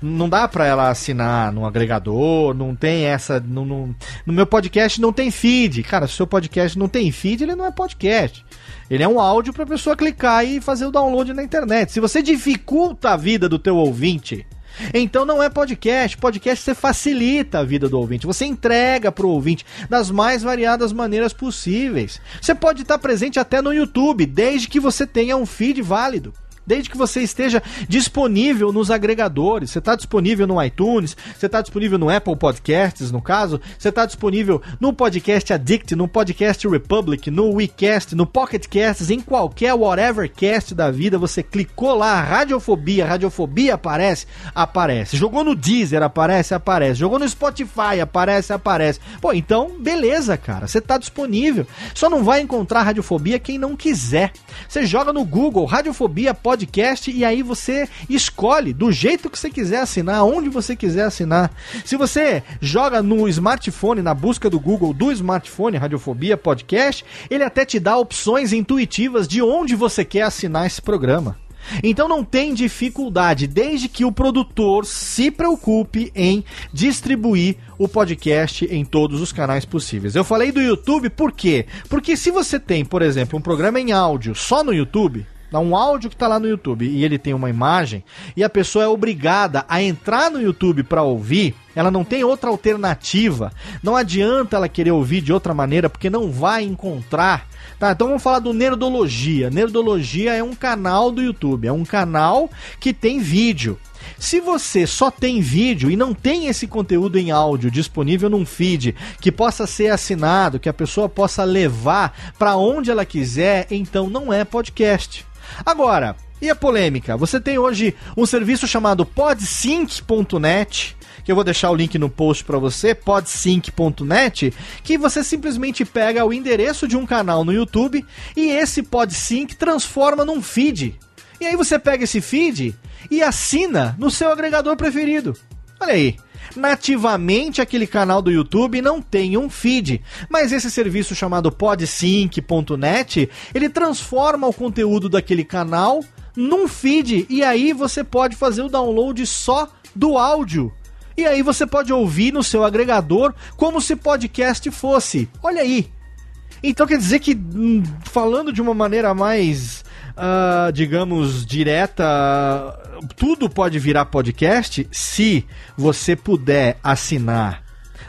Não dá para ela assinar no agregador, não tem essa. No meu podcast não tem feed. Cara, se o seu podcast não tem feed, ele não é podcast. Ele é um áudio para a pessoa clicar e fazer o download na internet. Se você dificulta a vida do teu ouvinte então não é podcast. Podcast você facilita a vida do ouvinte. Você entrega para o ouvinte das mais variadas maneiras possíveis. Você pode estar presente até no YouTube, desde que você tenha um feed válido desde que você esteja disponível nos agregadores. Você está disponível no iTunes, você está disponível no Apple Podcasts, no caso, você está disponível no Podcast Addict, no Podcast Republic, no WeCast, no Pocket Casts, em qualquer whatever cast da vida, você clicou lá, Radiofobia, Radiofobia aparece, aparece. Jogou no Deezer, aparece, aparece. Jogou no Spotify, aparece, aparece. Pô, então, beleza, cara, você está disponível. Só não vai encontrar Radiofobia quem não quiser. Você joga no Google, Radiofobia Podcast podcast e aí você escolhe do jeito que você quiser assinar, onde você quiser assinar. Se você joga no smartphone, na busca do Google do smartphone, Radiofobia Podcast, ele até te dá opções intuitivas de onde você quer assinar esse programa. Então não tem dificuldade, desde que o produtor se preocupe em distribuir o podcast em todos os canais possíveis. Eu falei do YouTube por quê? Porque se você tem, por exemplo, um programa em áudio só no YouTube, dá um áudio que está lá no YouTube e ele tem uma imagem e a pessoa é obrigada a entrar no YouTube para ouvir, Ela não tem outra alternativa. Não adianta ela querer ouvir de outra maneira, porque não vai encontrar. Tá, então vamos falar do Nerdologia. Nerdologia é um canal do YouTube, é um canal que tem vídeo. Se você só tem vídeo e não tem esse conteúdo em áudio disponível num feed que possa ser assinado, que a pessoa possa levar para onde ela quiser, então não é podcast. Agora, e a polêmica? Você tem hoje um serviço chamado podsync.net que eu vou deixar o link no post para você, podsync.net, que você simplesmente pega o endereço de um canal no YouTube e esse Podsync transforma num feed. E aí você pega esse feed e assina no seu agregador preferido. Olha aí. Nativamente aquele canal do YouTube não tem um feed, mas esse serviço chamado podsync.net, ele transforma o conteúdo daquele canal num feed e aí você pode fazer o download só do áudio. E aí você pode ouvir no seu agregador como se podcast fosse. Olha aí. Então quer dizer que, hum, falando de uma maneira mais, uh, digamos, direta, tudo pode virar podcast se você puder assinar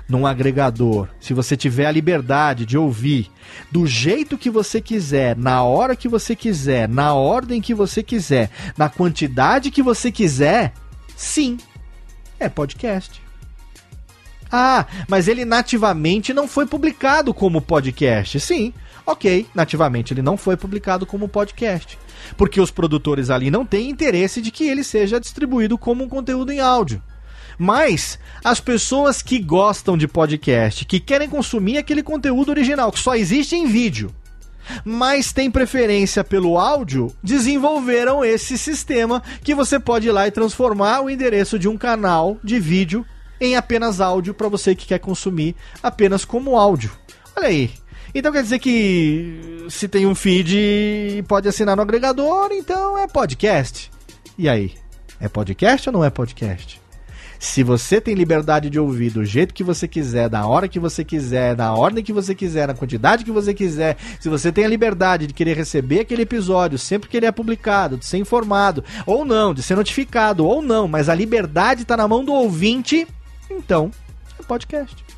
num agregador, se você tiver a liberdade de ouvir do jeito que você quiser, na hora que você quiser, na ordem que você quiser, na quantidade que você quiser, sim, é podcast. Ah, mas ele nativamente não foi publicado como podcast. Sim, ok, nativamente ele não foi publicado como podcast. Porque os produtores ali não têm interesse de que ele seja distribuído como um conteúdo em áudio. Mas as pessoas que gostam de podcast, que querem consumir aquele conteúdo original, que só existe em vídeo, mas tem preferência pelo áudio, desenvolveram esse sistema que você pode ir lá e transformar o endereço de um canal de vídeo em apenas áudio para você que quer consumir apenas como áudio. Olha aí. Então quer dizer que se tem um feed pode assinar no agregador, então é podcast. E aí? É podcast ou não é podcast? Se você tem liberdade de ouvir do jeito que você quiser, da hora que você quiser, da ordem que você quiser, na quantidade que você quiser, se você tem a liberdade de querer receber aquele episódio sempre que ele é publicado, de ser informado, ou não, de ser notificado, ou não, mas a liberdade está na mão do ouvinte, então é podcast.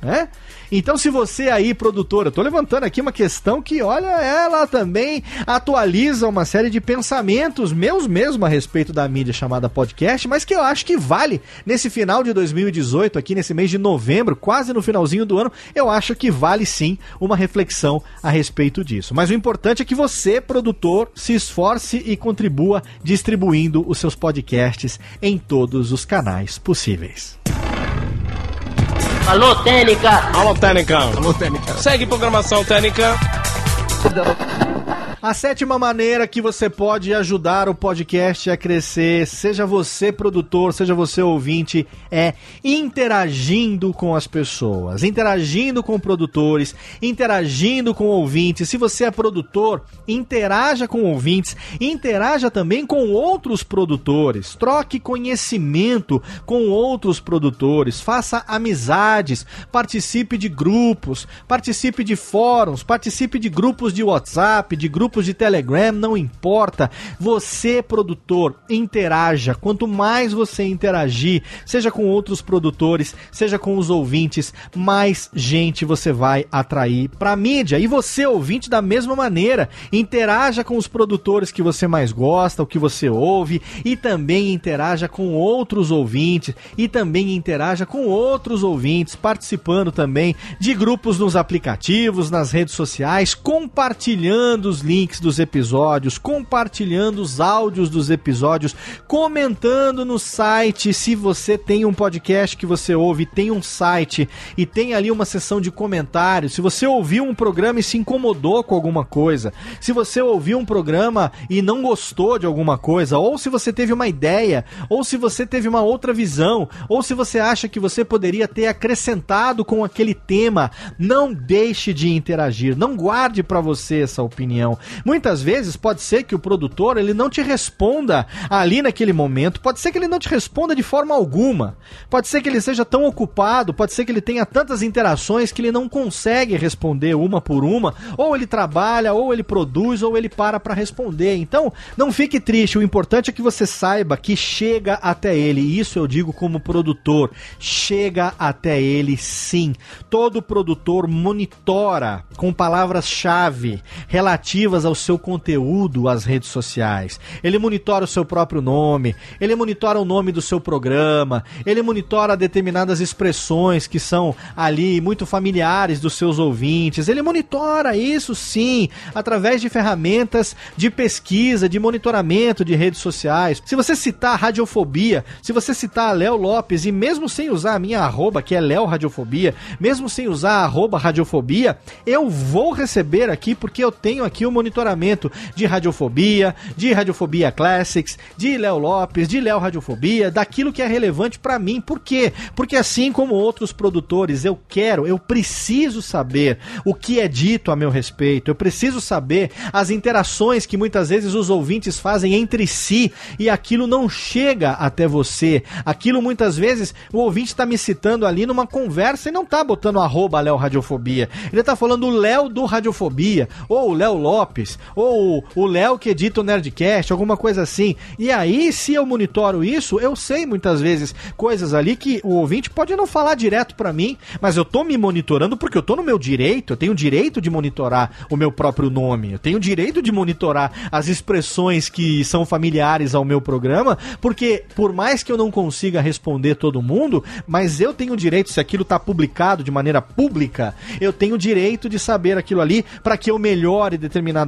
É? Então, se você aí, produtora, tô levantando aqui uma questão que, olha, ela também atualiza uma série de pensamentos meus mesmo a respeito da mídia chamada podcast, mas que eu acho que vale nesse final de 2018, aqui nesse mês de novembro, quase no finalzinho do ano, eu acho que vale sim uma reflexão a respeito disso. Mas o importante é que você, produtor, se esforce e contribua distribuindo os seus podcasts em todos os canais possíveis. Alô, Técnica! Alô, Técnica! Alô, Técnica! Segue programação Técnica. A sétima maneira que você pode ajudar o podcast a crescer, seja você produtor, seja você ouvinte, é interagindo com as pessoas, interagindo com produtores, interagindo com ouvintes. Se você é produtor, interaja com ouvintes, interaja também com outros produtores, troque conhecimento com outros produtores, faça amizades, participe de grupos, participe de fóruns, participe de grupos de WhatsApp, de grupos grupos de Telegram, não importa. Você, produtor, interaja. Quanto mais você interagir, seja com outros produtores, seja com os ouvintes, mais gente você vai atrair para mídia. E você, ouvinte, da mesma maneira, interaja com os produtores que você mais gosta, o que você ouve, e também interaja com outros ouvintes, e também interaja com outros ouvintes, participando também de grupos nos aplicativos, nas redes sociais, compartilhando os links links dos episódios, compartilhando os áudios dos episódios, comentando no site. Se você tem um podcast que você ouve, tem um site e tem ali uma seção de comentários. Se você ouviu um programa e se incomodou com alguma coisa, se você ouviu um programa e não gostou de alguma coisa, ou se você teve uma ideia, ou se você teve uma outra visão, ou se você acha que você poderia ter acrescentado com aquele tema, não deixe de interagir, não guarde para você essa opinião Muitas vezes pode ser que o produtor ele não te responda ali naquele momento, pode ser que ele não te responda de forma alguma, pode ser que ele seja tão ocupado, pode ser que ele tenha tantas interações que ele não consegue responder uma por uma, ou ele trabalha, ou ele produz, ou ele para para responder. Então, não fique triste, o importante é que você saiba que chega até ele, e isso eu digo como produtor, chega até ele sim. Todo produtor monitora com palavras-chave relativas ao seu conteúdo às redes sociais. Ele monitora o seu próprio nome, ele monitora o nome do seu programa, ele monitora determinadas expressões que são ali muito familiares dos seus ouvintes. Ele monitora isso sim, através de ferramentas de pesquisa, de monitoramento de redes sociais. Se você citar radiofobia, se você citar Léo Lopes e mesmo sem usar a minha arroba, que é Léo Radiofobia, mesmo sem usar a arroba radiofobia, eu vou receber aqui porque eu tenho aqui o monitoramento de radiofobia, de radiofobia classics, de Léo Lopes, de Léo Radiofobia, daquilo que é relevante para mim. Por quê? Porque assim como outros produtores, eu quero, eu preciso saber o que é dito a meu respeito. Eu preciso saber as interações que muitas vezes os ouvintes fazem entre si e aquilo não chega até você. Aquilo muitas vezes o ouvinte está me citando ali numa conversa e não tá botando arroba Léo Radiofobia. Ele tá falando Léo do Radiofobia, ou Léo Lopes, ou o Léo que edita o Nerdcast, alguma coisa assim. E aí, se eu monitoro isso, eu sei muitas vezes coisas ali que o ouvinte pode não falar direto para mim, mas eu tô me monitorando porque eu tô no meu direito, eu tenho o direito de monitorar o meu próprio nome, eu tenho o direito de monitorar as expressões que são familiares ao meu programa, porque por mais que eu não consiga responder todo mundo, mas eu tenho o direito, se aquilo tá publicado de maneira pública, eu tenho o direito de saber aquilo ali para que eu melhore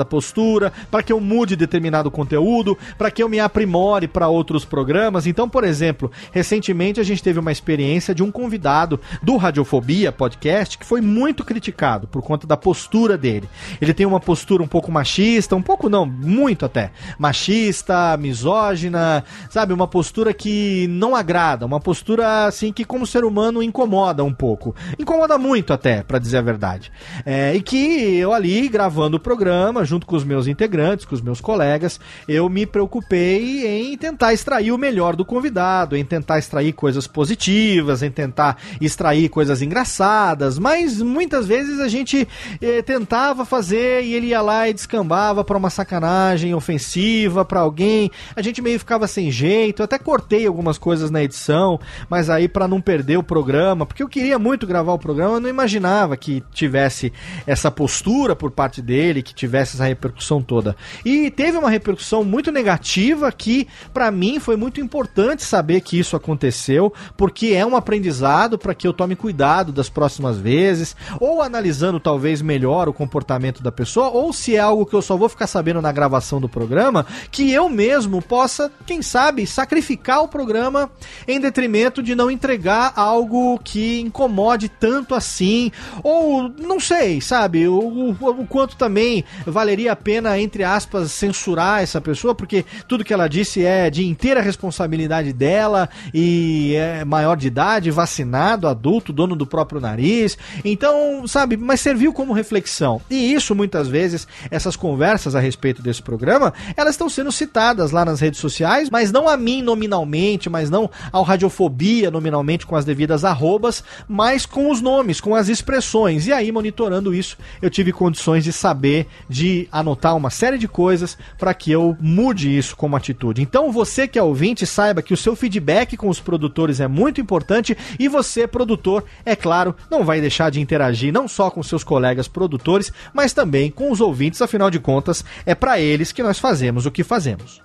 determinada postura, para que eu mude determinado conteúdo, para que eu me aprimore para outros programas. Então, por exemplo, recentemente a gente teve uma experiência de um convidado do Radiofobia podcast que foi muito criticado por conta da postura dele. Ele tem uma postura um pouco machista, um pouco não, muito até, machista, misógina, sabe, uma postura que não agrada, uma postura assim que como ser humano incomoda um pouco, incomoda muito até, para dizer a verdade. É, e que eu ali gravando o programa junto com os meus integrantes, com os meus colegas, eu me preocupei em tentar extrair o melhor do convidado, em tentar extrair coisas positivas, em tentar extrair coisas engraçadas, mas muitas vezes a gente eh, tentava fazer e ele ia lá e descambava para uma sacanagem ofensiva para alguém. A gente meio ficava sem jeito, eu até cortei algumas coisas na edição, mas aí para não perder o programa, porque eu queria muito gravar o programa, eu não imaginava que tivesse essa postura por parte dele, que tivesse essa repercussão toda. E teve uma repercussão muito negativa que para mim foi muito importante saber que isso aconteceu, porque é um aprendizado para que eu tome cuidado das próximas vezes, ou analisando talvez melhor o comportamento da pessoa, ou se é algo que eu só vou ficar sabendo na gravação do programa, que eu mesmo possa, quem sabe, sacrificar o programa em detrimento de não entregar algo que incomode tanto assim, ou não sei, sabe, o, o, o quanto também valeria a pena, entre aspas, censurar essa pessoa, porque tudo que ela disse é de inteira responsabilidade dela e é maior de idade, vacinado, adulto, dono do próprio nariz. Então, sabe, mas serviu como reflexão. E isso muitas vezes, essas conversas a respeito desse programa, elas estão sendo citadas lá nas redes sociais, mas não a mim nominalmente, mas não ao Radiofobia nominalmente com as devidas arrobas, mas com os nomes, com as expressões. E aí, monitorando isso, eu tive condições de saber, de anotar uma série de coisas para que eu mude isso como atitude. Então, você que é ouvinte, saiba que o seu feedback com os produtores é muito importante e você, produtor, é claro, não vai deixar de interagir não só com seus colegas produtores, mas também com os ouvintes, afinal de contas, é para eles que nós fazemos o que fazemos.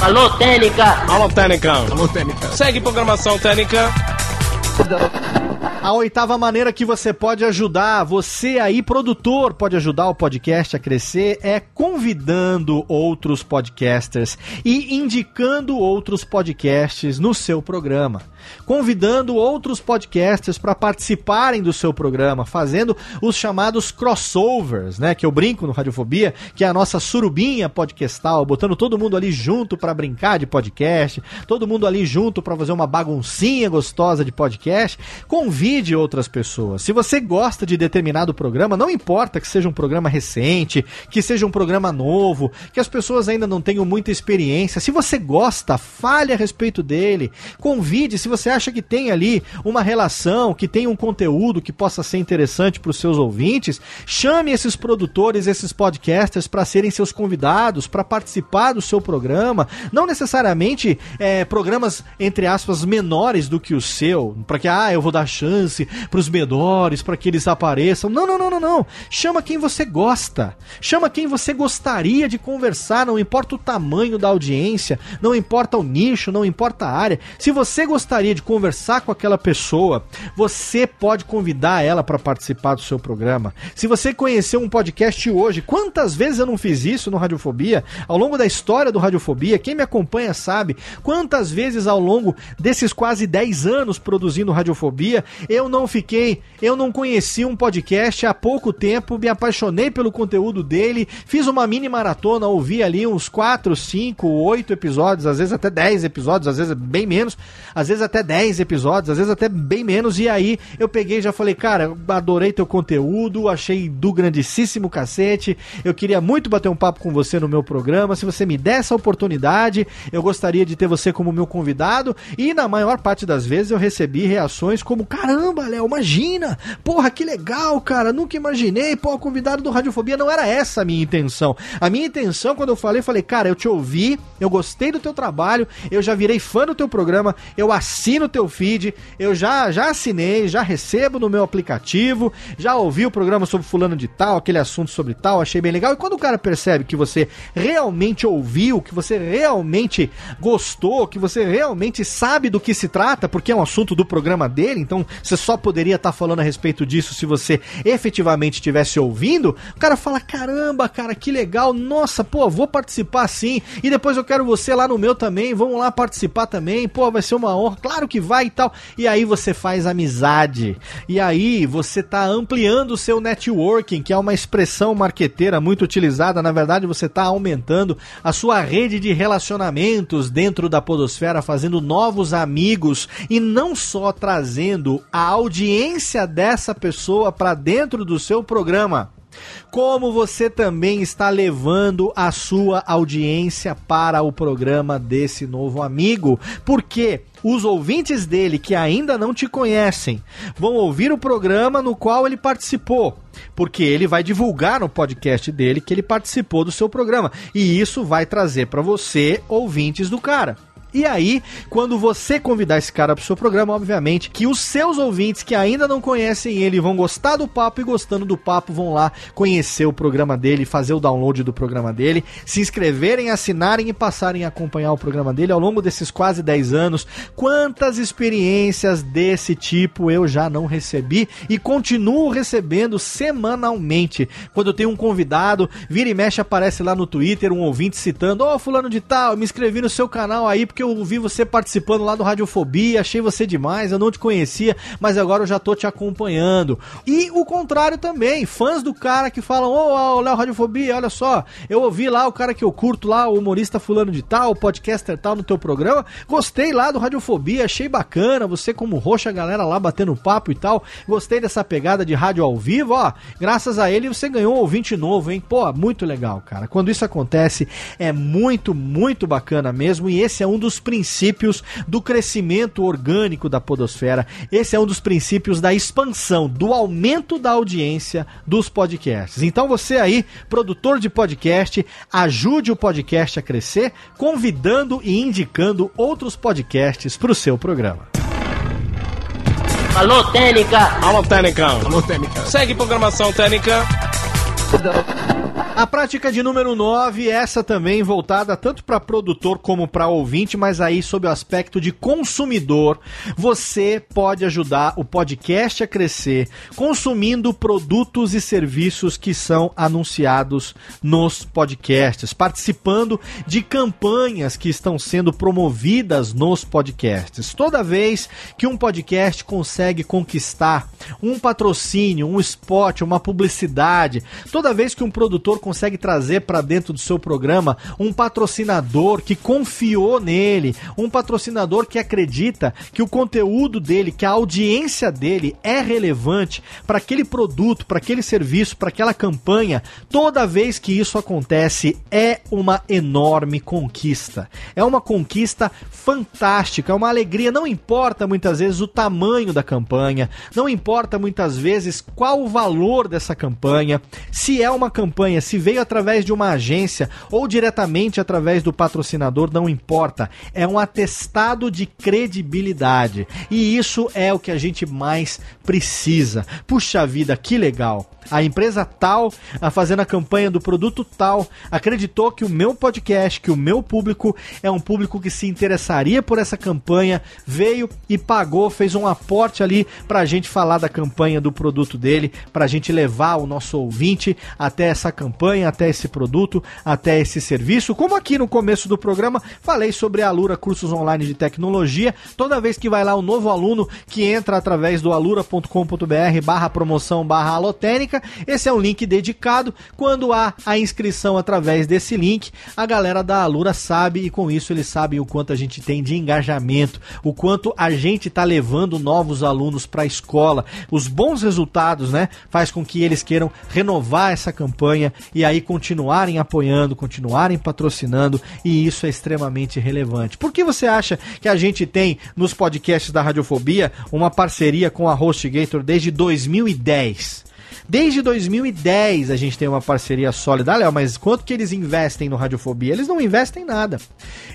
Alô, Técnica! Alô, Técnica! Alô, Técnica! Segue programação Técnica! A oitava maneira que você pode ajudar, você aí, produtor, pode ajudar o podcast a crescer é convidando outros podcasters e indicando outros podcasts no seu programa convidando outros podcasters para participarem do seu programa, fazendo os chamados crossovers, né? Que eu brinco no Radiofobia, que é a nossa surubinha podcastal, botando todo mundo ali junto para brincar de podcast, todo mundo ali junto para fazer uma baguncinha gostosa de podcast. convide outras pessoas. Se você gosta de determinado programa, não importa que seja um programa recente, que seja um programa novo, que as pessoas ainda não tenham muita experiência. Se você gosta, fale a respeito dele. Convide, se você acha que tem ali uma relação, que tem um conteúdo que possa ser interessante para os seus ouvintes, chame esses produtores, esses podcasters para serem seus convidados, para participar do seu programa. Não necessariamente é, programas, entre aspas, menores do que o seu, para que, ah, eu vou dar chance para os menores, para que eles apareçam. Não, não, não, não, não. Chama quem você gosta. Chama quem você gostaria de conversar, não importa o tamanho da audiência, não importa o nicho, não importa a área. Se você gostaria de conversar com aquela pessoa, você pode convidar ela para participar do seu programa. Se você conheceu um podcast hoje, quantas vezes eu não fiz isso no Radiofobia? Ao longo da história do Radiofobia, quem me acompanha sabe quantas vezes ao longo desses quase 10 anos produzindo Radiofobia, eu não fiquei, eu não conheci um podcast há pouco tempo, me apaixonei pelo conteúdo dele, fiz uma mini maratona, ouvi ali uns 4, 5, 8 episódios, às vezes até 10 episódios, às vezes bem menos, às vezes até 10 episódios, às vezes até bem menos, e aí eu peguei e já falei, cara, adorei teu conteúdo, achei do grandíssimo cacete, eu queria muito bater um papo com você no meu programa, se você me der essa oportunidade, eu gostaria de ter você como meu convidado, e na maior parte das vezes eu recebi reações como, caramba, Léo, imagina, porra, que legal, cara, nunca imaginei, pô, convidado do Radiofobia não era essa a minha intenção. A minha intenção, quando eu falei, falei, cara, eu te ouvi, eu gostei do teu trabalho, eu já virei fã do teu programa, eu assino o teu feed, eu já, já assinei, já recebo no meu aplicativo, já ouvi o programa sobre fulano de tal, aquele assunto sobre tal, achei bem legal. E quando o cara percebe que você realmente ouviu, que você realmente gostou, que você realmente sabe do que se trata, porque é um assunto do programa dele, então você só poderia estar tá falando a respeito disso se você efetivamente estivesse ouvindo, o cara fala: caramba, cara, que legal, nossa, pô, vou participar sim, e depois eu quero você lá no meu também, vamos lá participar também, pô, vai ser uma honra, que vai e tal. E aí você faz amizade, e aí você tá ampliando o seu networking, que é uma expressão marqueteira muito utilizada, na verdade você tá aumentando a sua rede de relacionamentos dentro da podosfera, fazendo novos amigos e não só trazendo a audiência dessa pessoa para dentro do seu programa como você também está levando a sua audiência para o programa desse novo amigo. Porque os ouvintes dele que ainda não te conhecem vão ouvir o programa no qual ele participou. Porque ele vai divulgar no podcast dele que ele participou do seu programa. E isso vai trazer para você ouvintes do cara. E aí, quando você convidar esse cara pro seu programa, obviamente que os seus ouvintes que ainda não conhecem ele vão gostar do papo e gostando do papo vão lá conhecer o programa dele, fazer o download do programa dele, se inscreverem, assinarem e passarem a acompanhar o programa dele ao longo desses quase 10 anos. Quantas experiências desse tipo eu já não recebi e continuo recebendo semanalmente. Quando eu tenho um convidado, vira e mexe aparece lá no Twitter um ouvinte citando: "Ó, oh, fulano de tal, me inscrevi no seu canal aí porque eu vi você participando lá do Radiofobia, achei você demais, eu não te conhecia, mas agora eu já tô te acompanhando. E o contrário também, fãs do cara que falam: Ô, oh, Léo Radiofobia, olha só, eu ouvi lá o cara que eu curto lá, o humorista fulano de tal, o podcaster tal no teu programa, gostei lá do Radiofobia, achei bacana, você como roxa, galera lá batendo papo e tal, gostei dessa pegada de rádio ao vivo, ó, graças a ele você ganhou um ouvinte novo, hein? Pô, muito legal, cara. Quando isso acontece, é muito, muito bacana mesmo, e esse é um dos dos princípios do crescimento orgânico da podosfera. Esse é um dos princípios da expansão, do aumento da audiência dos podcasts. Então você aí, produtor de podcast, ajude o podcast a crescer, convidando e indicando outros podcasts para o seu programa. Alô, Técnica! Alô, Técnica! Alô, Técnica! Segue programação Técnica! A prática de número 9, essa também voltada tanto para produtor como para ouvinte, mas aí sob o aspecto de consumidor, você pode ajudar o podcast a crescer consumindo produtos e serviços que são anunciados nos podcasts, participando de campanhas que estão sendo promovidas nos podcasts. Toda vez que um podcast consegue conquistar um patrocínio, um spot, uma publicidade, toda vez que um produtor consegue trazer para dentro do seu programa um patrocinador que confiou nele, um patrocinador que acredita que o conteúdo dele, que a audiência dele é relevante para aquele produto, para aquele serviço, para aquela campanha, toda vez que isso acontece é uma enorme conquista. É uma conquista fantástica, é uma alegria. Não importa muitas vezes o tamanho da campanha, não importa muitas vezes qual o valor dessa campanha, se é uma campanha, se veio através de uma agência ou diretamente através do patrocinador, não importa. É um atestado de credibilidade. E isso é o que a gente mais precisa. Puxa vida, que legal! A empresa tal, a fazendo a campanha do produto tal, acreditou que o meu podcast, que o meu público é um público que se interessaria por essa campanha, veio e pagou, fez um aporte ali para a gente falar da campanha do produto dele, para a gente levar o nosso ouvinte até essa campanha, até esse produto, até esse serviço. Como aqui no começo do programa falei sobre a Alura Cursos Online de Tecnologia. Toda vez que vai lá um novo aluno que entra através do alura.com.br barra promoção barra alotênica, esse é um link dedicado. Quando há a inscrição através desse link, a galera da Alura sabe e com isso eles sabem o quanto a gente tem de engajamento, o quanto a gente está levando novos alunos para a escola. Os bons resultados, né, faz com que eles queiram renovar essa campanha e aí continuarem apoiando, continuarem patrocinando e isso é extremamente relevante. Por que você acha que a gente tem nos podcasts da Radiofobia uma parceria com a HostGator desde 2010? Desde 2010 a gente tem uma parceria sólida. Ah, Léo, mas quanto que eles investem no Radiofobia? Eles não investem nada.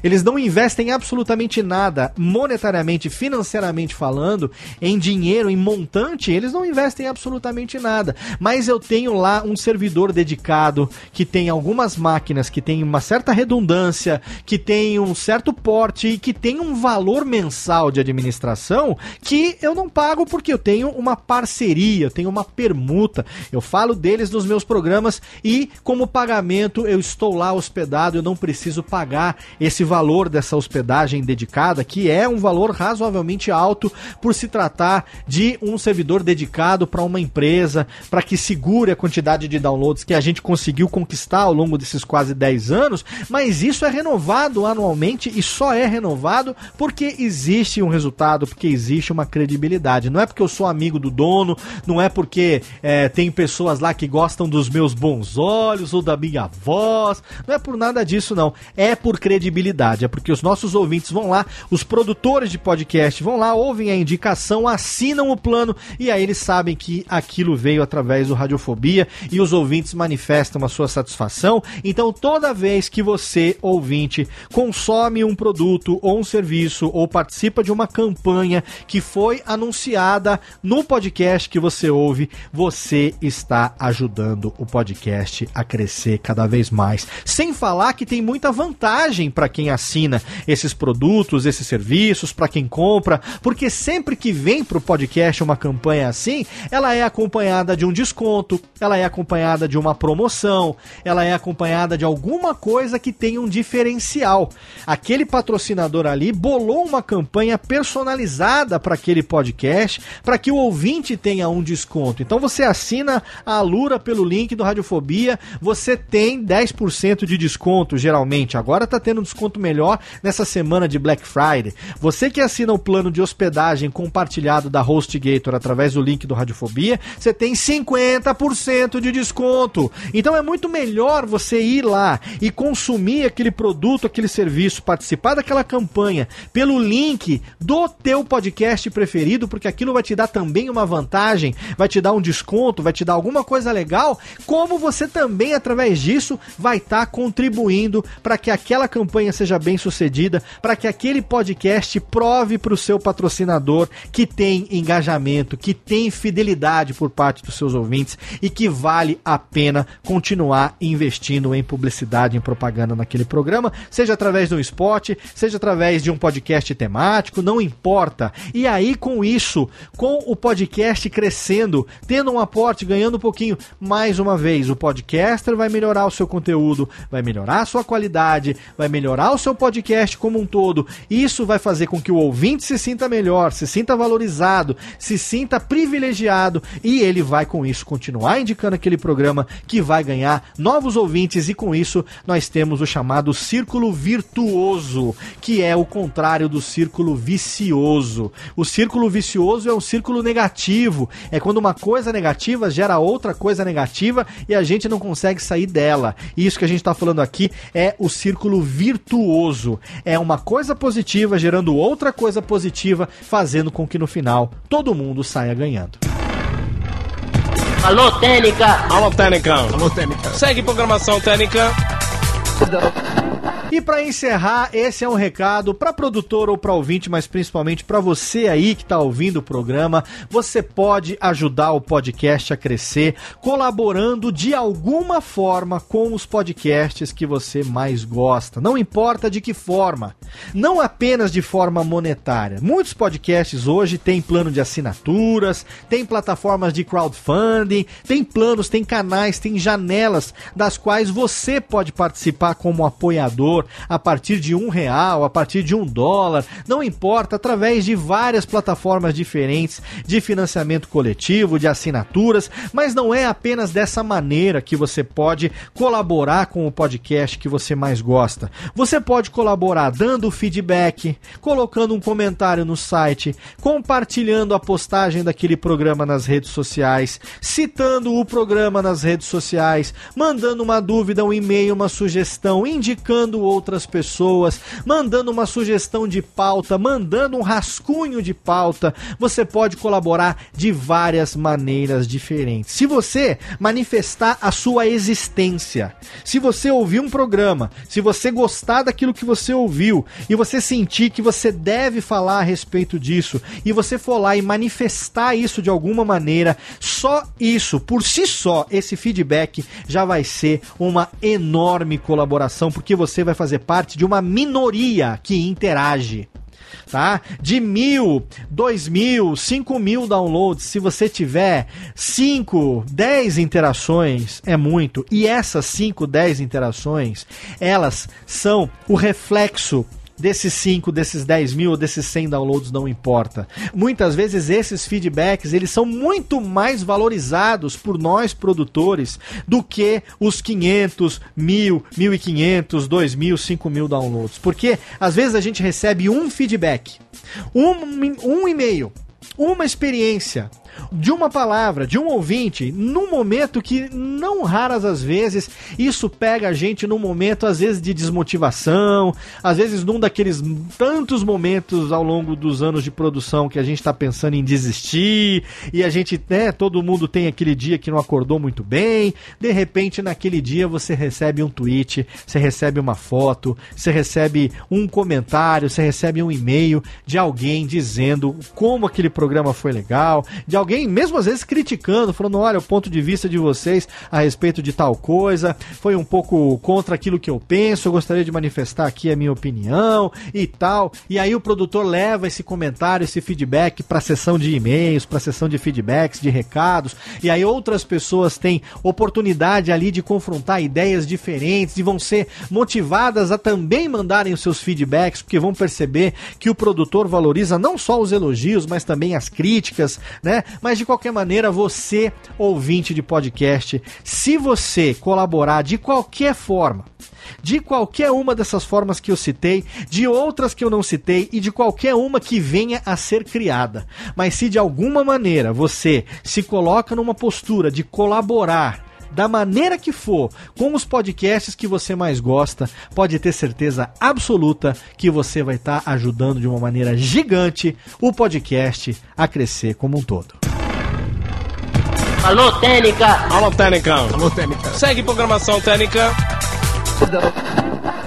Eles não investem absolutamente nada, monetariamente, financeiramente falando, em dinheiro, em montante, eles não investem absolutamente nada. Mas eu tenho lá um servidor dedicado que tem algumas máquinas que tem uma certa redundância, que tem um certo porte e que tem um valor mensal de administração que eu não pago porque eu tenho uma parceria, eu tenho uma permuta eu falo deles nos meus programas e, como pagamento, eu estou lá hospedado, eu não preciso pagar esse valor dessa hospedagem dedicada, que é um valor razoavelmente alto por se tratar de um servidor dedicado para uma empresa, para que segure a quantidade de downloads que a gente conseguiu conquistar ao longo desses quase 10 anos, mas isso é renovado anualmente e só é renovado porque existe um resultado, porque existe uma credibilidade. Não é porque eu sou amigo do dono, não é porque é, tem pessoas lá que gostam dos meus bons olhos ou da minha voz. Não é por nada disso, não. É por credibilidade. É porque os nossos ouvintes vão lá, os produtores de podcast vão lá, ouvem a indicação, assinam o plano e aí eles sabem que aquilo veio através do Radiofobia e os ouvintes manifestam a sua satisfação. Então, toda vez que você, ouvinte, consome um produto ou um serviço ou participa de uma campanha que foi anunciada no podcast que você ouve, você está ajudando o podcast a crescer cada vez mais. Sem falar que tem muita vantagem para quem assina esses produtos, esses serviços, para quem compra, porque sempre que vem para o podcast uma campanha assim, ela é acompanhada de um desconto, ela é acompanhada de uma promoção, ela é acompanhada de alguma coisa que tenha um diferencial. Aquele patrocinador ali bolou uma campanha personalizada para aquele podcast, para que o ouvinte tenha um desconto. Então você assina assina a Alura pelo link do Radiofobia, você tem 10% de desconto, geralmente. Agora tá tendo um desconto melhor nessa semana de Black Friday. Você que assina o plano de hospedagem compartilhado da HostGator através do link do Radiofobia, você tem 50% de desconto. Então é muito melhor você ir lá e consumir aquele produto, aquele serviço, participar daquela campanha pelo link do teu podcast preferido, porque aquilo vai te dar também uma vantagem, vai te dar um desconto, vai te dar alguma coisa legal, como você também, através disso, vai estar tá contribuindo para que aquela campanha seja bem sucedida, para que aquele podcast prove para o seu patrocinador que tem engajamento, que tem fidelidade por parte dos seus ouvintes e que vale a pena continuar investindo em publicidade, em propaganda naquele programa, seja através de um spot, seja através de um podcast temático, não importa. E aí, com isso, com o podcast crescendo, tendo uma aporte, ganhando um pouquinho. Mais uma vez, o podcaster vai melhorar o seu conteúdo, vai melhorar a sua qualidade, vai melhorar o seu podcast como um todo. Isso vai fazer com que o ouvinte se sinta melhor, se sinta valorizado, se sinta privilegiado e ele vai com isso continuar indicando aquele programa que vai ganhar novos ouvintes e com isso nós temos o chamado círculo virtuoso, que é o contrário do círculo vicioso. O círculo vicioso é um círculo negativo, é quando uma coisa negativa gera outra coisa negativa e a gente não consegue sair dela. E isso que a gente está falando aqui é o círculo virtuoso. É uma coisa positiva gerando outra coisa positiva, fazendo com que no final todo mundo saia ganhando. Alô, Técnica! Alô, Técnica! Alô, Técnica! Segue programação Técnica! E para encerrar, esse é um recado para produtor ou para ouvinte, mas principalmente para você aí que está ouvindo o programa. Você pode ajudar o podcast a crescer colaborando de alguma forma com os podcasts que você mais gosta. Não importa de que forma. Não apenas de forma monetária. Muitos podcasts hoje têm plano de assinaturas, têm plataformas de crowdfunding, tem planos, tem canais, tem janelas das quais você pode participar como apoiador a partir de um real, a partir de um dólar, não importa, através de várias plataformas diferentes de financiamento coletivo, de assinaturas, mas não é apenas dessa maneira que você pode colaborar com o podcast que você mais gosta. Você pode colaborar dando feedback, colocando um comentário no site, compartilhando a postagem daquele programa nas redes sociais, citando o programa nas redes sociais, mandando uma dúvida, um e-mail, uma sugestão, indicando outras pessoas, mandando uma sugestão de pauta, mandando um rascunho de pauta. Você pode colaborar de várias maneiras diferentes. Se você manifestar a sua existência, se você ouvir um programa, se você gostar daquilo que você ouviu e você sentir que você deve falar a respeito disso e você for lá e manifestar isso de alguma maneira, só isso, por si só, esse feedback já vai ser uma enorme colaboração, porque você vai fazer parte de uma minoria que interage tá? De mil, dois mil, cinco mil downloads, se você tiver cinco, dez interações, é muito. E essas cinco, dez interações, elas são o reflexo desses 5, desses 10 mil ou desses 100 downloads não importa. Muitas vezes esses feedbacks eles são muito mais valorizados por nós produtores do que os 500, 1000, 1500, 2000, 5000 downloads. Porque às vezes a gente recebe um feedback, um, um e-mail, uma experiência, de uma palavra, de um ouvinte, num momento que, não raras às vezes, isso pega a gente num momento, às vezes, de desmotivação, às vezes num daqueles tantos momentos ao longo dos anos de produção que a gente está pensando em desistir, e a gente, né, todo mundo tem aquele dia que não acordou muito bem, de repente, naquele dia, você recebe um tweet, você recebe uma foto, você recebe um comentário, você recebe um e-mail de alguém dizendo como aquele programa foi legal, de alguém alguém, mesmo às vezes criticando, falando: olha, o ponto de vista de vocês a respeito de tal coisa foi um pouco contra aquilo que eu penso, eu gostaria de manifestar aqui a minha opinião e tal. E aí o produtor leva esse comentário, esse feedback para a sessão de e-mails, para a sessão de feedbacks, de recados, e aí outras pessoas têm oportunidade ali de confrontar ideias diferentes e vão ser motivadas a também mandarem os seus feedbacks, porque vão perceber que o produtor valoriza não só os elogios, mas também as críticas, né? Mas de qualquer maneira, você, ouvinte de podcast, se você colaborar de qualquer forma, de qualquer uma dessas formas que eu citei, de outras que eu não citei e de qualquer uma que venha a ser criada. Mas se de alguma maneira você se coloca numa postura de colaborar da maneira que for, com os podcasts que você mais gosta, pode ter certeza absoluta que você vai estar tá ajudando de uma maneira gigante o podcast a crescer como um todo. Alô, Técnica! Alô, Técnica! Alô, Técnica! Segue programação Técnica!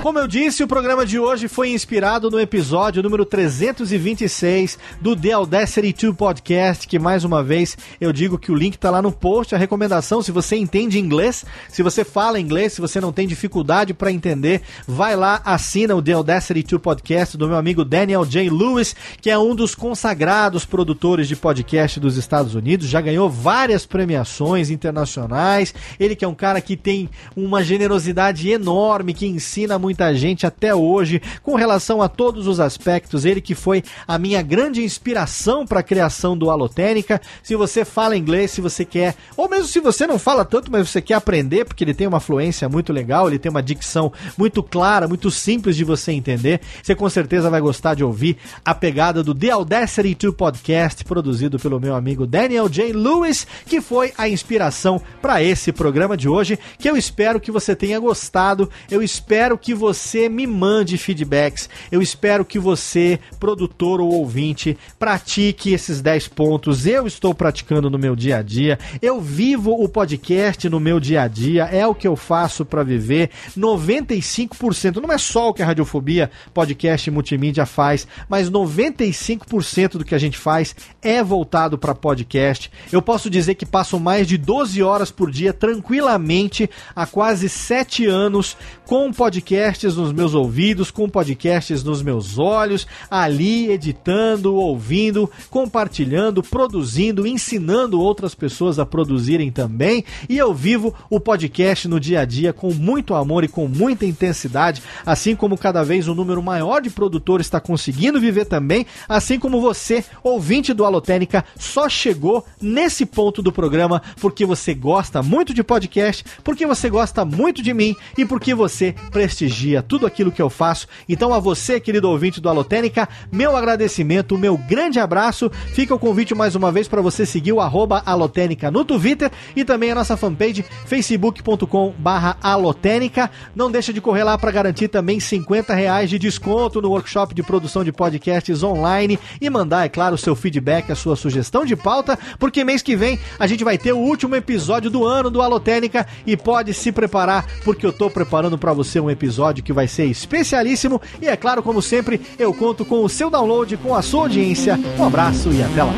Como eu disse, o programa de hoje foi inspirado no episódio número 326 do The Audacity 2 Podcast, que mais uma vez eu digo que o link tá lá no post, a recomendação, se você entende inglês, se você fala inglês, se você não tem dificuldade para entender, vai lá, assina o The Audacity 2 Podcast do meu amigo Daniel J. Lewis, que é um dos consagrados produtores de podcast dos Estados Unidos, já ganhou várias premiações internacionais, ele que é um cara que tem uma generosidade enorme, que ensina muito muita gente até hoje com relação a todos os aspectos. Ele que foi a minha grande inspiração para a criação do Alotênica. Se você fala inglês, se você quer, ou mesmo se você não fala tanto, mas você quer aprender, porque ele tem uma fluência muito legal, ele tem uma dicção muito clara, muito simples de você entender, você com certeza vai gostar de ouvir a pegada do The Audacity 2 Podcast, produzido pelo meu amigo Daniel J. Lewis, que foi a inspiração para esse programa de hoje, que eu espero que você tenha gostado. Eu espero que você me mande feedbacks. Eu espero que você, produtor ou ouvinte, pratique esses 10 pontos. Eu estou praticando no meu dia a dia. Eu vivo o podcast no meu dia a dia. É o que eu faço para viver. 95%, não é só o que a Radiofobia Podcast Multimídia faz, mas 95% do que a gente faz é voltado para podcast. Eu posso dizer que passo mais de 12 horas por dia tranquilamente há quase 7 anos com podcast podcasts nos meus ouvidos, com podcasts nos meus olhos, ali editando, ouvindo, compartilhando, produzindo, ensinando outras pessoas a produzirem também. E eu vivo o podcast no dia a dia com muito amor e com muita intensidade, assim como cada vez um número maior de produtores está conseguindo viver também, assim como você, ouvinte do Alotênica, só chegou nesse ponto do programa porque você gosta muito de podcast, porque você gosta muito de mim e porque você prestigia prestigia tudo aquilo que eu faço. Então, a você, querido ouvinte do Alotênica, meu agradecimento, meu grande abraço. Fica o convite mais uma vez para você seguir o arroba Alotênica no Twitter e também a nossa fanpage facebook.com barra Alotênica. Não deixa de correr lá para garantir também 50 reais de desconto no workshop de produção de podcasts online e mandar, é claro, o seu feedback, a sua sugestão de pauta, porque mês que vem a gente vai ter o último episódio do ano do Alotênica e pode se preparar, porque eu tô preparando para você um episódio episódio que vai ser especialíssimo. E é claro, como sempre, eu conto com o seu download, com a sua audiência. Um abraço e até lá.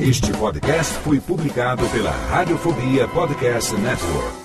Este podcast foi publicado pela Radiofobia Podcast Network.